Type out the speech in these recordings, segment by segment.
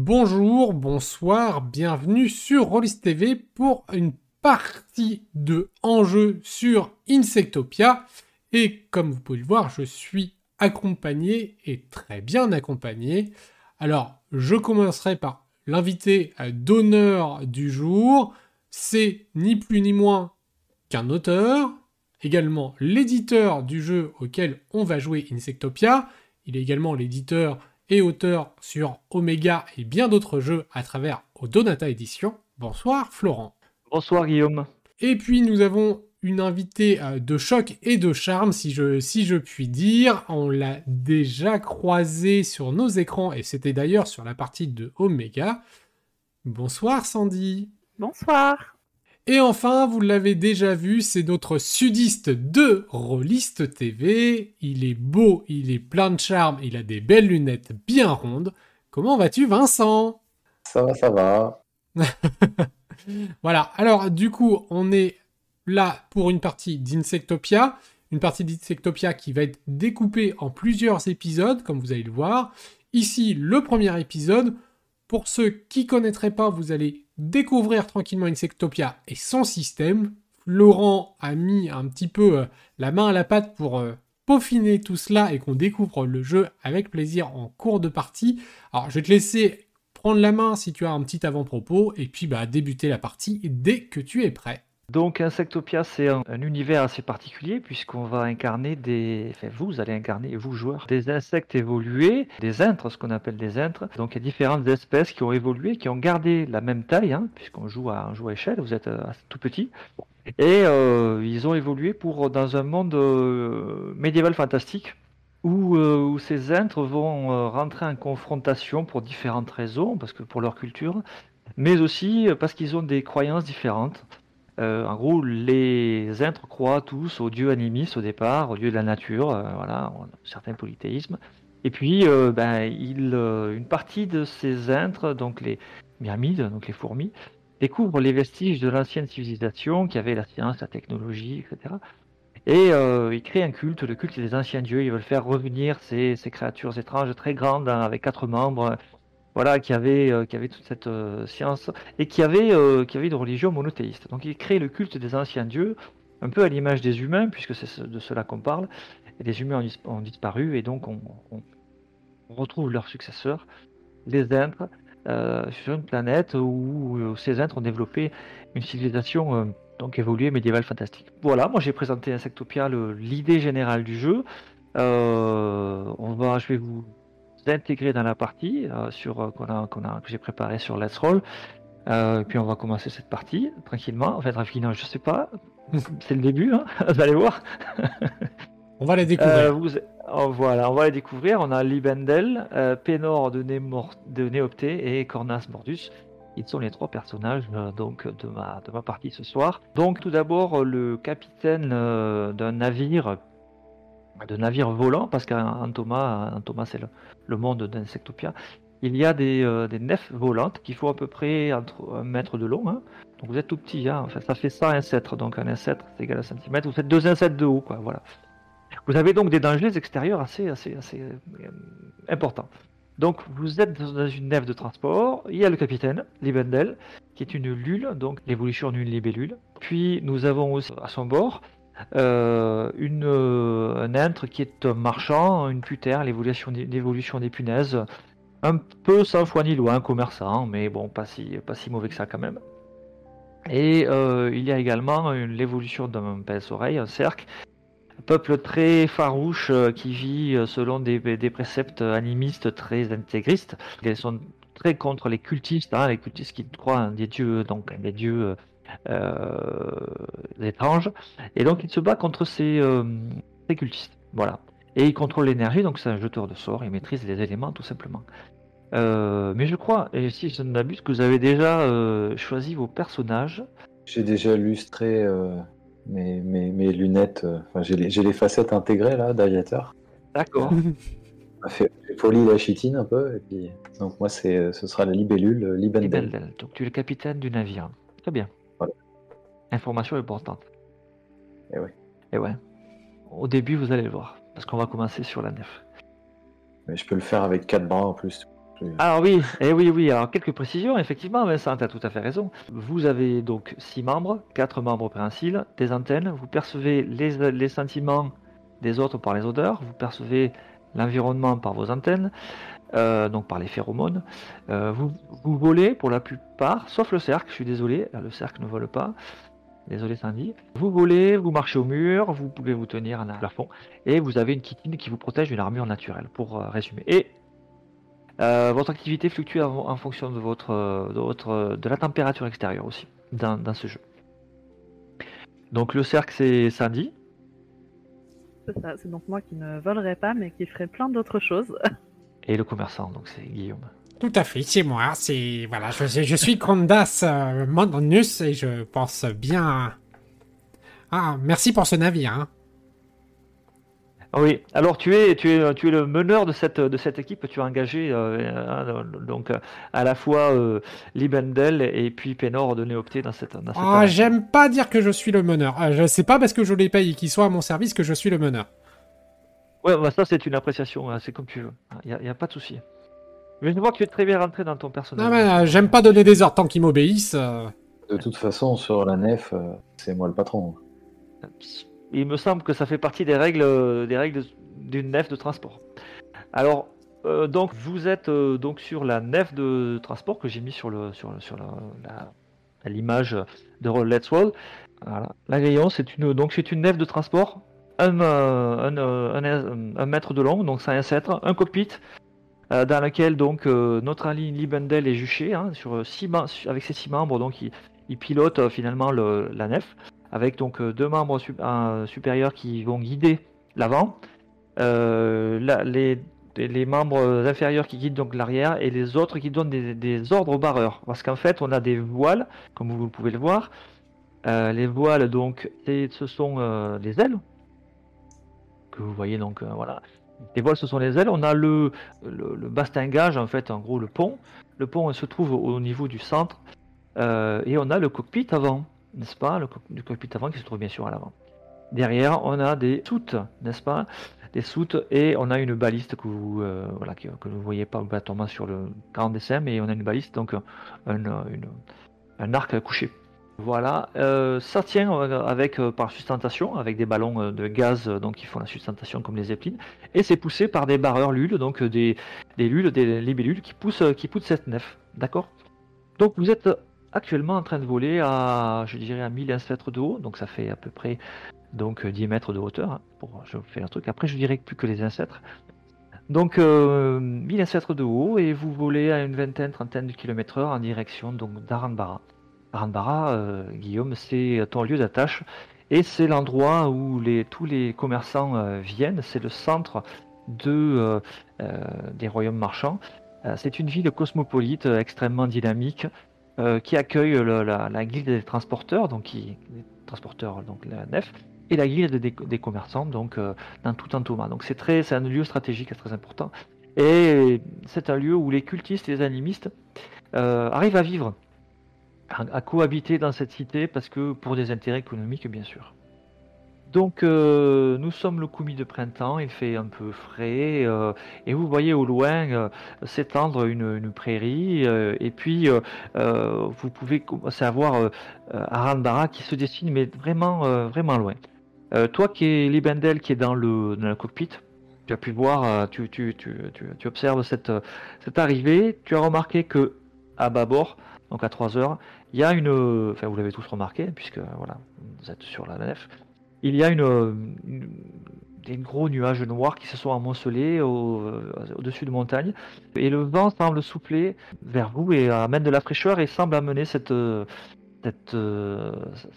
Bonjour, bonsoir, bienvenue sur Rollis TV pour une partie de enjeu sur Insectopia. Et comme vous pouvez le voir, je suis accompagné et très bien accompagné. Alors, je commencerai par l'invité d'honneur du jour. C'est ni plus ni moins qu'un auteur, également l'éditeur du jeu auquel on va jouer Insectopia. Il est également l'éditeur et auteur sur Omega et bien d'autres jeux à travers Odonata Edition. Bonsoir Florent. Bonsoir Guillaume. Et puis nous avons une invitée euh, de choc et de charme, si je, si je puis dire. On l'a déjà croisée sur nos écrans et c'était d'ailleurs sur la partie de Omega. Bonsoir Sandy. Bonsoir. Et enfin, vous l'avez déjà vu, c'est notre sudiste de Rolliste TV. Il est beau, il est plein de charme, il a des belles lunettes bien rondes. Comment vas-tu, Vincent? Ça va, ça va. voilà, alors du coup, on est là pour une partie d'Insectopia. Une partie d'Insectopia qui va être découpée en plusieurs épisodes, comme vous allez le voir. Ici, le premier épisode. Pour ceux qui connaîtraient pas, vous allez découvrir tranquillement Insectopia et son système. Laurent a mis un petit peu euh, la main à la pâte pour euh, peaufiner tout cela et qu'on découvre le jeu avec plaisir en cours de partie. Alors je vais te laisser prendre la main si tu as un petit avant-propos et puis bah, débuter la partie dès que tu es prêt. Donc Insectopia, c'est un, univers assez particulier puisqu'on va incarner des... Enfin, vous allez incarner, vous joueurs, des insectes évolués, des intres, ce qu'on appelle des intres. Donc il y a différentes espèces qui ont évolué, qui ont gardé la même taille, hein, puisqu'on joue à, joue à échelle, vous êtes euh, tout petit. Et euh, ils ont évolué pour dans un monde euh, médiéval fantastique où, où, ces intres vont rentrer en confrontation pour différentes raisons, parce que pour leur culture, mais aussi parce qu'ils ont des croyances différentes. Euh, en gros, les intres croient tous aux dieux animistes au départ, aux dieux de la nature, euh, voilà, certains polythéismes. Et puis, euh, ben, une partie de ces intres, donc les myrmides, donc les fourmis, découvrent les vestiges de l'ancienne civilisation qui avait la science, la technologie, etc. Et ils créent un culte, le culte des anciens dieux. Ils veulent faire revenir ces, ces créatures étranges, très grandes, hein, avec quatre membres, voilà, qui avait, euh, qui avait toute cette euh, science et qui avait, euh, qui avait une religion monothéiste. Donc il crée le culte des anciens dieux, un peu à l'image des humains, puisque c'est de cela qu'on parle. Et les humains ont, disparu et donc on, retrouve leurs successeurs, les Intres, sur une planète où, ces Intres ont développé une civilisation donc évoluée médiévale fantastique. Voilà, moi j'ai présenté Insectopia l'idée générale du jeu. on va, je vais vous intégrer dans la partie euh, sur euh, qu'on a, qu'on a, que j'ai préparé sur Let's Roll. Euh, puis on va commencer cette partie tranquillement. En fait, tranquillement, je sais pas. C'est le début, hein vous allez voir. on va la découvrir. Oh, voilà, on va les découvrir. On a Libendel, Pénor de, de Néopté et Cornas Mordus. Ils sont les trois personnages donc de ma, de ma partie ce soir. Donc tout d'abord le capitaine d'un navire de navires volants, parce qu'en Thomas, Thomas c'est le, monde d'Insectopia, il y a des, euh, nefs volantes qui font à peu près entre un mètre de long. Hein. Donc vous êtes tout petit, hein. enfin, ça fait ça un cètre, donc un incêtre c'est égal à centimètre, vous faites deux incêtres de haut, quoi, voilà. Vous avez donc des dangers extérieurs assez, assez, assez euh, importants. Donc vous êtes dans une nef de transport, il y a le capitaine, Libendel, qui est une lule, donc l'évolution d'une libellule. Puis nous avons aussi à son bord une, euh, un intre qui est un marchand, une putère, l'évolution des, punaises, un peu sans foi ni loi, un commerçant, mais bon, pas si, pas si mauvais que ça quand même. Et euh, il y a également l'évolution d'un pince-oreille, un cercle, peuple très farouche qui vit selon des, préceptes animistes très intégristes. Ils sont très contre les cultistes, hein, les cultistes qui croient en des dieux, donc des dieux euh, étranges. Et donc il se bat contre ces, euh, ces cultistes. Voilà. Et il contrôle l'énergie, donc c'est un jeteur de sorts, il maîtrise les éléments tout simplement. Euh, mais je crois, et si je ne m'abuse, que vous avez déjà choisi vos personnages. J'ai déjà illustré mes, mes, mes, lunettes, enfin, j'ai les, les, facettes intégrées là d'aviateur. D'accord. fait, poli la chitine un peu, et puis donc moi ce sera la libellule Libendel. Donc tu es le capitaine du navire. Très bien. Information importante. Et eh oui. Et ouais. Au début, vous allez le voir, parce qu'on va commencer sur la nef. Mais je peux le faire avec quatre bras en plus. Alors oui, et eh oui, oui. Alors quelques précisions, effectivement, Vincent, tu as tout à fait raison. Vous avez donc six membres, quatre membres préhensiles, des antennes. Vous percevez les, les sentiments des autres par les odeurs. Vous percevez l'environnement par vos antennes. Euh, donc par les phéromones. Euh, vous, vous, volez pour la plupart, sauf le cercle, je suis désolé, le cercle ne vole pas. Désolé Sandy. Vous volez, vous marchez au mur, vous pouvez vous tenir à un plafond, et vous avez une kitine qui vous protège d'une armure naturelle, pour euh, résumer. Et votre activité fluctue en, fonction de, votre, de, votre, de la température extérieure aussi, dans, dans ce jeu. Donc le cercle c'est Sandy. C'est ça, c'est donc moi qui ne volerai pas, mais qui ferai plein d'autres choses. et le commerçant, donc c'est Guillaume. Tout à fait, c'est moi. C'est voilà, je, je suis Condas euh, et je pense bien. Ah, merci pour ce navire. Hein. Oui, alors tu es, tu es, tu es le meneur de cette, de cette équipe. Tu as engagé euh, hein, donc à la fois euh, Libendel et puis Pénor de Néopté dans cette. Dans ah, j'aime pas dire que je suis le meneur. Ah, je sais pas parce que je les paye et qu'ils soient à mon service que je suis le meneur. Ouais, bah, ça c'est une appréciation, hein, c'est comme tu veux. Il n'y a, pas de souci. Mais je vois que tu es très bien rentré dans ton personnage. Non, mais euh, j'aime pas donner des ordres tant qu'ils m'obéissent. Euh. De toute façon, sur la nef, euh, c'est moi le patron. Il me semble que ça fait partie des règles, des règles d'une nef de transport. Alors, donc vous êtes donc sur la nef de transport que j'ai mis sur le sur, sur l'image de Let's Wall. Voilà. La grillon, c'est une donc c'est une nef de transport un, euh, euh, un, mètre de long, donc ça un un cockpit euh, dans lequel donc notre ami Libendel est juché hein, sur six avec ses six membres, donc il, pilote finalement le, la nef avec donc deux membres supérieurs qui vont guider l'avant, les, membres inférieurs qui guident donc l'arrière et les autres qui donnent des, ordres aux barreurs. Parce qu'en fait, on a des voiles, comme vous pouvez le voir. les voiles, donc, ce sont des ailes vous voyez donc euh, voilà. Les voiles, ce sont les ailes. On a le, le, bastingage, en fait, en gros, le pont. Le pont se trouve au, niveau du centre. Euh, et on a le cockpit avant, n'est-ce pas? Le cockpit avant qui se trouve bien sûr à l'avant. Derrière, on a des soutes, n'est-ce pas? Des soutes et on a une baliste que vous euh, voilà, que, vous ne voyez pas obligatoirement sur le 40 décembre, mais on a une baliste, donc un, un arc couché. Voilà, euh, ça tient euh, avec euh, par sustentation, avec des ballons de gaz donc qui font la sustentation comme les zeppelins, et c'est poussé par des barreurs lulles, donc des, lules, des libellules qui poussent, qui poussent cette nef. D'accord? Donc vous êtes actuellement en train de voler à, je dirais, à 1000 mètres de haut, donc ça fait à peu près donc 10 mètres de hauteur. Hein, je fais un truc. Après, je dirais plus que les ancêtres. Donc euh, 1000 mètres de haut et vous volez à une vingtaine, trentaine de kilomètres heure en direction donc d'Aranbara. Euh, Guillaume, c'est ton lieu d'attache et c'est l'endroit où les, tous les commerçants euh, viennent. C'est le centre euh, des royaumes marchands. c'est une ville cosmopolite extrêmement dynamique qui accueille la, guilde des transporteurs, donc qui, transporteurs, donc la nef, et la guilde des, commerçants, donc dans tout un Thomas. Donc c'est très, c'est un lieu stratégique très important. Et c'est un lieu où les cultistes et les animistes arrivent à vivre à, cohabiter dans cette cité parce que pour des intérêts économiques bien sûr. Donc euh, nous sommes le commis de printemps, il fait un peu frais euh, et vous voyez au loin euh, s'étendre une, prairie et puis vous pouvez commencer à voir Arandara qui se dessine mais vraiment vraiment loin. toi qui es Libendel qui est dans le, dans le cockpit, tu as pu voir, tu, tu, tu, tu, observes cette, cette arrivée, tu as remarqué que à bâbord, donc à 3 heures, il y a une, enfin vous l'avez tous remarqué, puisque voilà, vous êtes sur la nef, il y a une, des gros nuages noirs qui se sont amoncelés au, dessus de montagne, et le vent semble souffler vers vous et amène de la fraîcheur et semble amener cette, cette,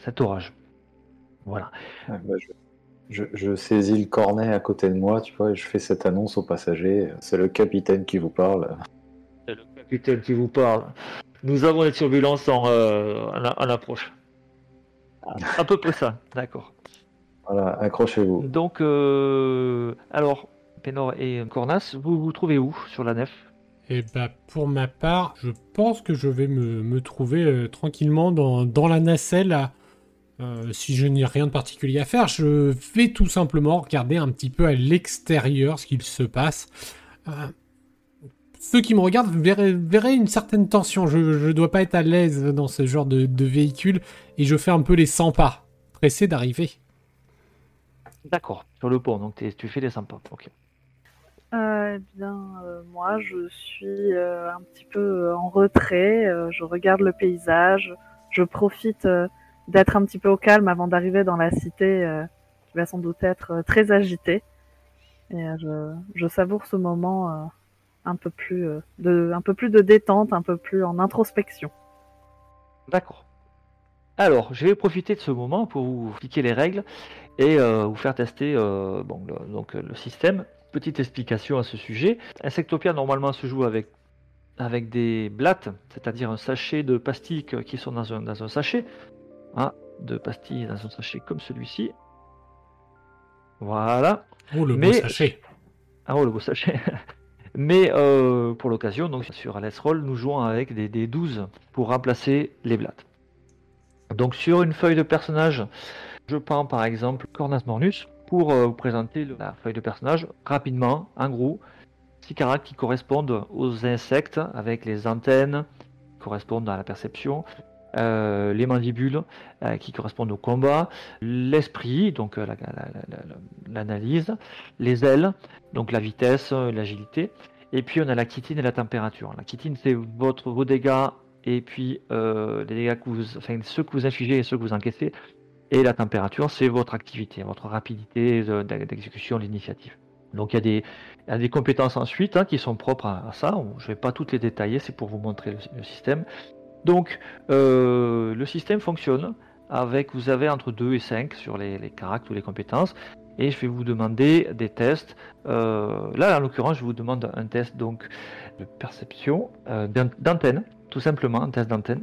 cet orage. Voilà. Bah, je, je, saisis le cornet à côté de moi, tu vois, et je fais cette annonce aux passagers. C'est le capitaine qui vous parle. C'est le capitaine qui vous parle. Nous avons des turbulences en, euh, en, approche. À peu près ça, d'accord. Voilà, accrochez-vous. Donc, euh, alors, Pénor et Cornas, vous vous trouvez où sur la nef? Eh ben, pour ma part, je pense que je vais me, me trouver euh, tranquillement dans, dans, la nacelle. si je n'ai rien de particulier à faire, je vais tout simplement regarder un petit peu à l'extérieur ce qu'il se passe ceux qui me regardent verraient, verraient une certaine tension. Je ne dois pas être à l'aise dans ce genre de, de véhicule et je fais un peu les 100 pas, pressé d'arriver. D'accord, sur le pont, donc tu fais les 100 pas. Ok. Euh, eh bien, euh, moi, je suis euh, un petit peu euh, en retrait. euh, je regarde le paysage. Je profite euh, d'être un petit peu au calme avant d'arriver dans la cité euh, qui va sans doute être euh, très agitée. Et je, je savoure ce moment euh, un peu plus euh, de, un peu plus de détente, un peu plus en introspection. D'accord. Alors, je vais profiter de ce moment pour vous expliquer les règles et euh, vous faire tester euh, bon, le, donc, le système. Petite explication à ce sujet. Insectopia, normalement, se joue avec, avec des blattes, c'est-à-dire un sachet de pastilles qui sont dans un, dans un sachet. Hein, de pastilles dans un sachet comme celui-ci. Voilà. Oh, le beau Mais- sachet. Ah oh, le beau sachet. Mais euh, pour l'occasion, donc sur Let's Roll, nous jouons avec des, des 12 pour remplacer les blattes. Donc sur une feuille de personnage, je prends par exemple Cornas Mornus pour euh, vous présenter la feuille de personnage rapidement, en gros, six caractères qui correspondent aux insectes avec les antennes qui correspondent à la perception, euh, les mandibules euh, qui correspondent au combat, l'esprit, donc euh, la- la- la- la- l'analyse, les ailes, donc la vitesse, l'agilité. Et puis on a la chitine et la température. La chitine, c'est votre, vos dégâts et puis les dégâts que vous, ceux que vous infligez et ceux que vous encaissez. Et la température, c'est votre activité, votre rapidité de- de- d'exécution de l'initiative. Donc il y a des, compétences ensuite hein, qui sont propres à, ça. Je ne vais pas toutes les détailler, c'est pour vous montrer le système. Donc euh, le système fonctionne avec, vous avez entre 2 et 5 sur les, caractères ou les compétences. Et je vais vous demander des tests. Euh, là, en l'occurrence, je vous demande un test donc de perception, euh, d'an- d'antenne, tout simplement, un test d'antenne,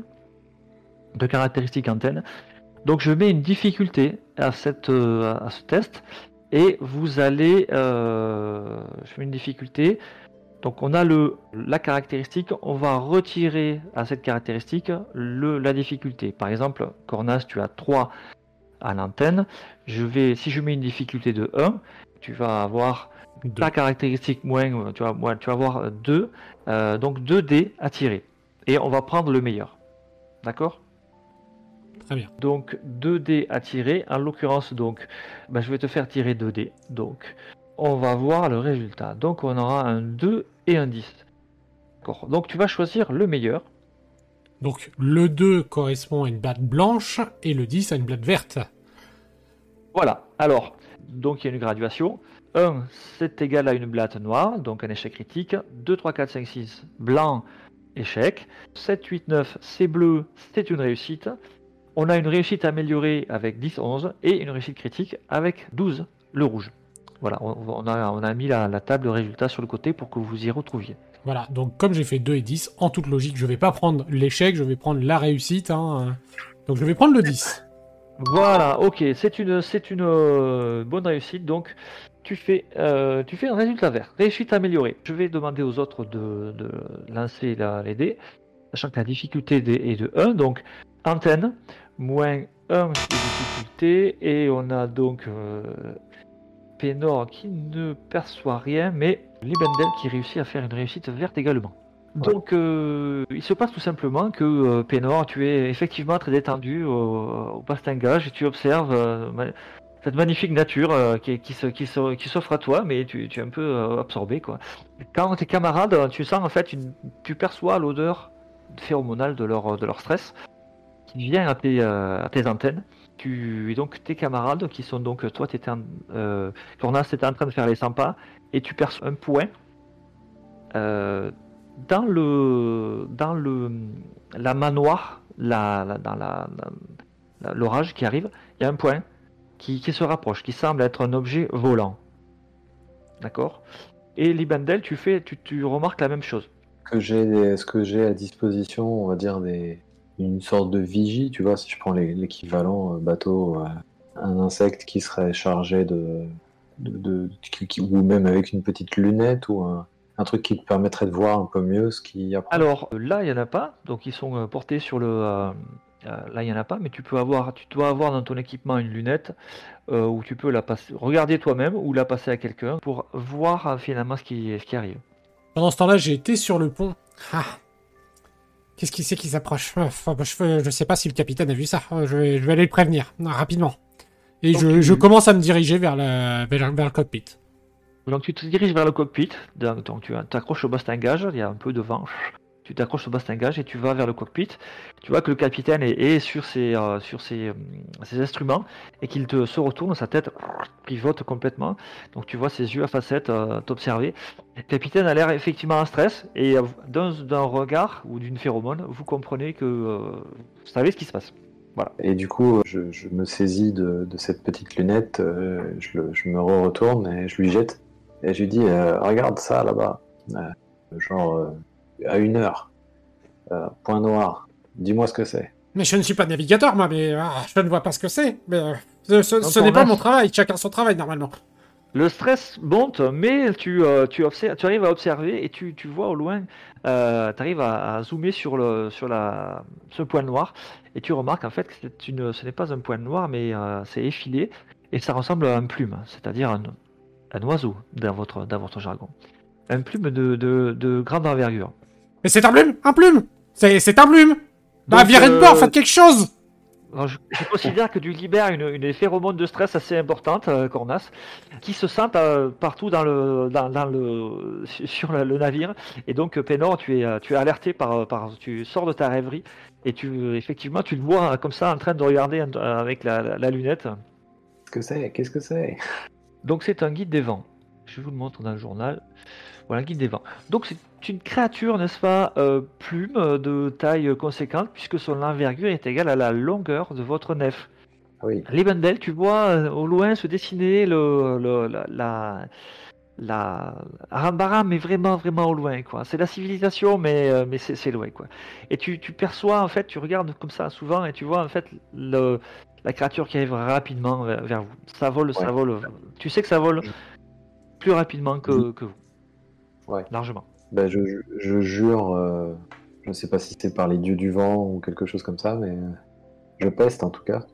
de caractéristiques antenne. Donc, je mets une difficulté à, cette, à ce test et vous allez. je mets une difficulté. Donc, on a le, la caractéristique, on va retirer à cette caractéristique le, la difficulté. Par exemple, Cornas, tu as 3 à l'antenne. Je vais, si je mets une difficulté de 1, tu vas avoir Deux. ta caractéristique moins, tu vas, moins- tu vas avoir 2, donc 2 dés à tirer. Et on va prendre le meilleur. D'accord? Très bien. Donc 2 dés à tirer. En l'occurrence, donc, ben, je vais te faire tirer 2 dés. Donc, on va voir le résultat. Donc, on aura un 2 et un 10. D'accord. Donc, tu vas choisir le meilleur. Donc le 2 correspond à une blatte blanche et le 10 à une blatte verte. Voilà. Alors, donc il y a une graduation. 1, c'est égal à une blatte noire, donc un échec critique. 2, 3, 4, 5, 6, blanc, échec. 7, 8, 9, c'est bleu, c'est une réussite. On a une réussite améliorée avec 10, 11 et une réussite critique avec 12, le rouge. Voilà, on, on a, on a mis la, la table de résultats sur le côté pour que vous y retrouviez. Voilà, donc comme j'ai fait 2 et 10, en toute logique, je vais pas prendre l'échec, je vais prendre la réussite. hein. Donc je vais prendre le 10. Voilà, ok, c'est une, c'est une euh, bonne réussite. Donc, tu fais, euh, tu fais un résultat vert, réussite améliorée. Je vais demander aux autres de, de lancer la, les dés, sachant que la difficulté est de 1. Donc, antenne, moins 1 de difficulté. Et on a donc euh, Pénor qui ne perçoit rien, mais Libendel qui réussit à faire une réussite verte également. Donc, euh, il se passe tout simplement que euh, Pénor, tu es effectivement très détendu au, au bastingage et tu observes euh, cette magnifique nature qui, qui, se- qui, se- qui s'offre à toi, mais tu, tu es un peu absorbé. Quoi. Quand tes camarades, tu sens en fait, une, tu perçois l'odeur phéromonale de leur, de leur stress qui vient à tes, à tes antennes. Tu, donc tes camarades qui sont donc, toi, t'étais en, euh, en train de faire les 100 pas et tu perçois un point euh, dans le dans le la manoir, dans l'orage qui arrive, il y a un point qui, se rapproche, qui semble être un objet volant. D'accord? Et Libandel, tu fais, tu, remarques la même chose. que j'ai Est-ce que j'ai à disposition, on va dire, des... une sorte de vigie, tu vois, si je prends l'équivalent euh, bateau, euh, un insecte qui serait chargé de... de, de- qui- qui- ou même avec une petite lunette ou un, un truc qui te permettrait de voir un peu mieux ce qui approche. Alors là, il n'y en a pas, donc ils sont euh, portés sur le. euh, euh, là, il n'y en a pas, mais tu peux avoir, tu dois avoir dans ton équipement une lunette euh, où tu peux la passer, regarder toi-même ou la passer à quelqu'un pour voir euh, finalement ce qui, ce qui arrive. Pendant ce temps-là, j'ai été sur le pont. Ah. Qu'est-ce qui c'est qui s'approche? Enfin, bah, je, je sais pas si le capitaine a vu ça. Je vais, je vais aller le prévenir, non, rapidement. Et Donc, je, tu- je commence à me diriger vers le, vers, vers le cockpit. Donc tu te diriges vers le cockpit, donc, donc tu t'accroches au bastingage, il y a un peu de vent, tu t'accroches au bastingage et tu vas vers le cockpit. Tu vois que le capitaine est, sur, ses, euh, euh, ses instruments et qu'il te se retourne, sa tête pivote complètement. Donc tu vois ses yeux à facettes euh, t'observer. Le capitaine a l'air effectivement en stress et d'un regard ou d'une phéromone, vous comprenez que vous savez ce qui se passe. Et du coup, je, me saisis de, cette petite lunette, je, me re-retourne et je lui jette. Et je lui dis, regarde ça là-bas. Euh, genre, à une heure. Euh, point noir. Dis-moi ce que c'est. Mais je ne suis pas navigateur, moi, mais ah, je ne vois pas ce que c'est. Mais euh, ce, n'est pas mon travail. Chacun son travail, normalement. Le stress monte, mais tu, euh, tu, observes, tu arrives à observer et tu, tu vois au loin, euh, tu arrives à, à zoomer sur, le, sur la, ce point noir et tu remarques en fait que une, ce n'est pas un point noir, mais euh, c'est effilé et ça ressemble à un plume, c'est-à-dire un, un oiseau dans votre, dans votre jargon. Un plume de, de, de grande envergure. Mais c'est un plume Un plume C'est c'est un plume Bah, virez de euh, bord, faites quelque chose Alors, je, je considère que tu libères une, une phéromone de stress assez importante, euh, Cornas, qui se sent euh, partout dans le, dans, dans le, sur le, le navire. Et donc, euh, Pénor, tu es, euh, tu es alerté par, par, tu sors de ta rêverie et tu, effectivement, tu le vois euh, comme ça en train de regarder euh, avec la, la- la lunette. Qu'est-ce que c'est? Qu'est-ce que c'est? Donc, c'est un guide des vents. Je vous le montre dans le journal. Voilà, guide des vents. Donc, c'est une créature, n'est-ce pas, euh, plume de taille conséquente, puisque son envergure est égale à la longueur de votre nef. Oui. Libendel, tu vois euh, au loin se dessiner le, le- la, la, la mais vraiment, vraiment au loin, quoi. C'est la civilisation, mais, euh, mais c'est loin, quoi. Et tu, tu perçois, en fait, tu regardes comme ça souvent, et tu vois, en fait, le, la créature qui arrive rapidement vers, vers vous. Ça vole, ça Ouais. vole. Tu sais que ça vole plus rapidement que, que vous. Ouais. Largement. Bah, je, je- je jure, euh, je ne sais pas si c'est par les dieux du vent ou quelque chose comme ça, mais euh, je peste en tout cas.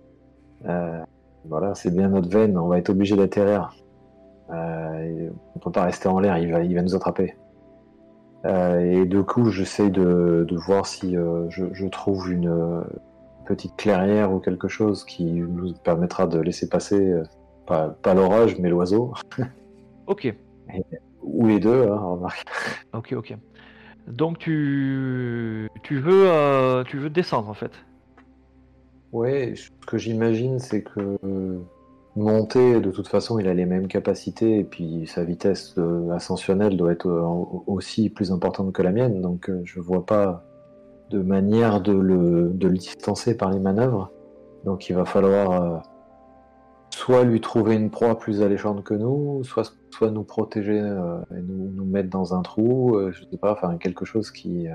Euh, voilà, c'est bien notre veine, on va être obligé d'atterrir. Euh, on peut pas rester en l'air, il va, il va nous attraper. Et du coup, j'essaie de, de voir si je, je trouve une petite clairière ou quelque chose qui nous permettra de laisser passer, pas, pas l'orage, mais l'oiseau. Ok. Ou les deux, hein, remarque. Ok, ok. Donc tu, tu veux, euh, tu veux descendre en fait. Ouais, ce que j'imagine, c'est que monter, de toute façon, il a les mêmes capacités, et puis sa vitesse euh, ascensionnelle doit être euh, aussi plus importante que la mienne, donc euh, je vois pas de manière de le, de le distancer par les manœuvres. Donc il va falloir soit lui trouver une proie plus alléchante que nous, soit, soit nous protéger euh, et nous, nous mettre dans un trou, euh, je sais pas, enfin quelque chose qui... euh,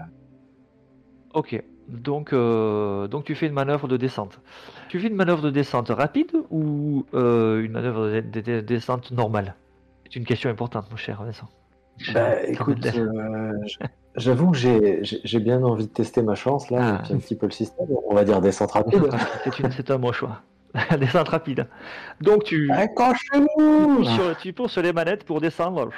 Ok. Donc, euh, donc tu fais une manœuvre de descente. Tu fais une manœuvre de descente rapide ou euh, une manœuvre de, de- de descente normale? C'est une question importante, mon cher Vincent. Bah, écoute, euh, j'avoue que j'ai bien envie de tester ma chance là, Ah. un petit peu le système. On va dire descente rapide. c'est une- c'est un bon choix. descente rapide. Donc tu, sur, tu pousses sur les manettes pour descendre.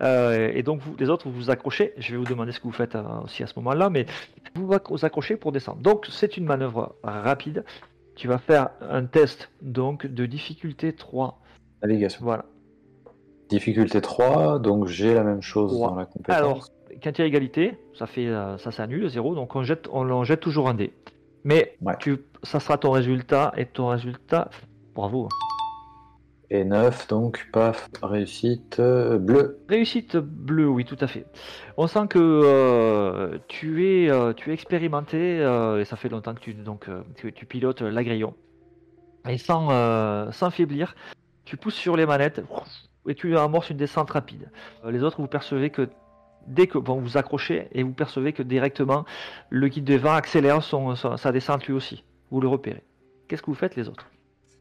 Euh, et donc vous, les autres, vous vous accrochez. Je vais vous demander ce que vous faites euh, aussi à ce moment-là, mais vous vous accrochez pour descendre. Donc c'est une manœuvre rapide. Tu vas faire un test donc de difficulté 3. Navigation. Voilà. Difficulté 3, donc j'ai la même chose dans la compétence. Alors, quand il y a égalité, ça fait euh, ça s'annule, 0, donc on jette, on, en jette toujours un dé. Mais Ouais. tu, ça sera ton résultat, et ton résultat, bravo. Et 9, donc paf, réussite euh, bleue. Réussite bleue, oui, tout à fait. On sent que euh, tu, es, euh, tu es expérimenté, et ça fait longtemps que tu, donc, que tu pilotes l'agréon. Et sans, sans faiblir, tu pousses sur les manettes et tu amorces une descente rapide. Les autres, vous percevez que dès que bon, vous accrochez et vous percevez que directement le guide des vents accélère son, son- sa descente lui aussi. Vous le repérez. Qu'est-ce que vous faites les autres?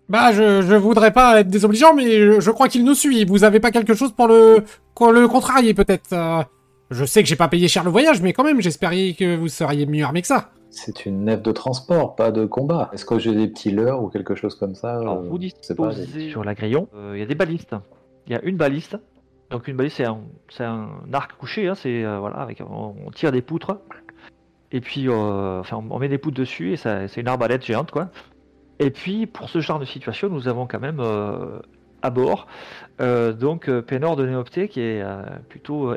Bah, je, je voudrais pas être désobligeant, mais je, je crois qu'il nous suit. Vous avez pas quelque chose pour le, pour le contrarier, peut-être? Euh, Je sais que j'ai pas payé cher le voyage, mais quand même, j'espérais que vous seriez mieux armé que ça. C'est une nef de transport, pas de combat. Est-ce que j'ai des petits leurres ou quelque chose comme ça? Alors, euh, vous pas, disposez des- sur l'agréon, euh, il y a des balistes. Il y a une baliste Donc une balise, c'est un, arc couché, hein, c'est euh, voilà, avec on, on tire des poutres et puis euh, enfin on met des poutres dessus et ça, c'est une arbalète géante quoi. Et puis pour ce genre de situation, nous avons quand même euh, à bord euh, donc euh, Pénor de Néopté qui est euh, plutôt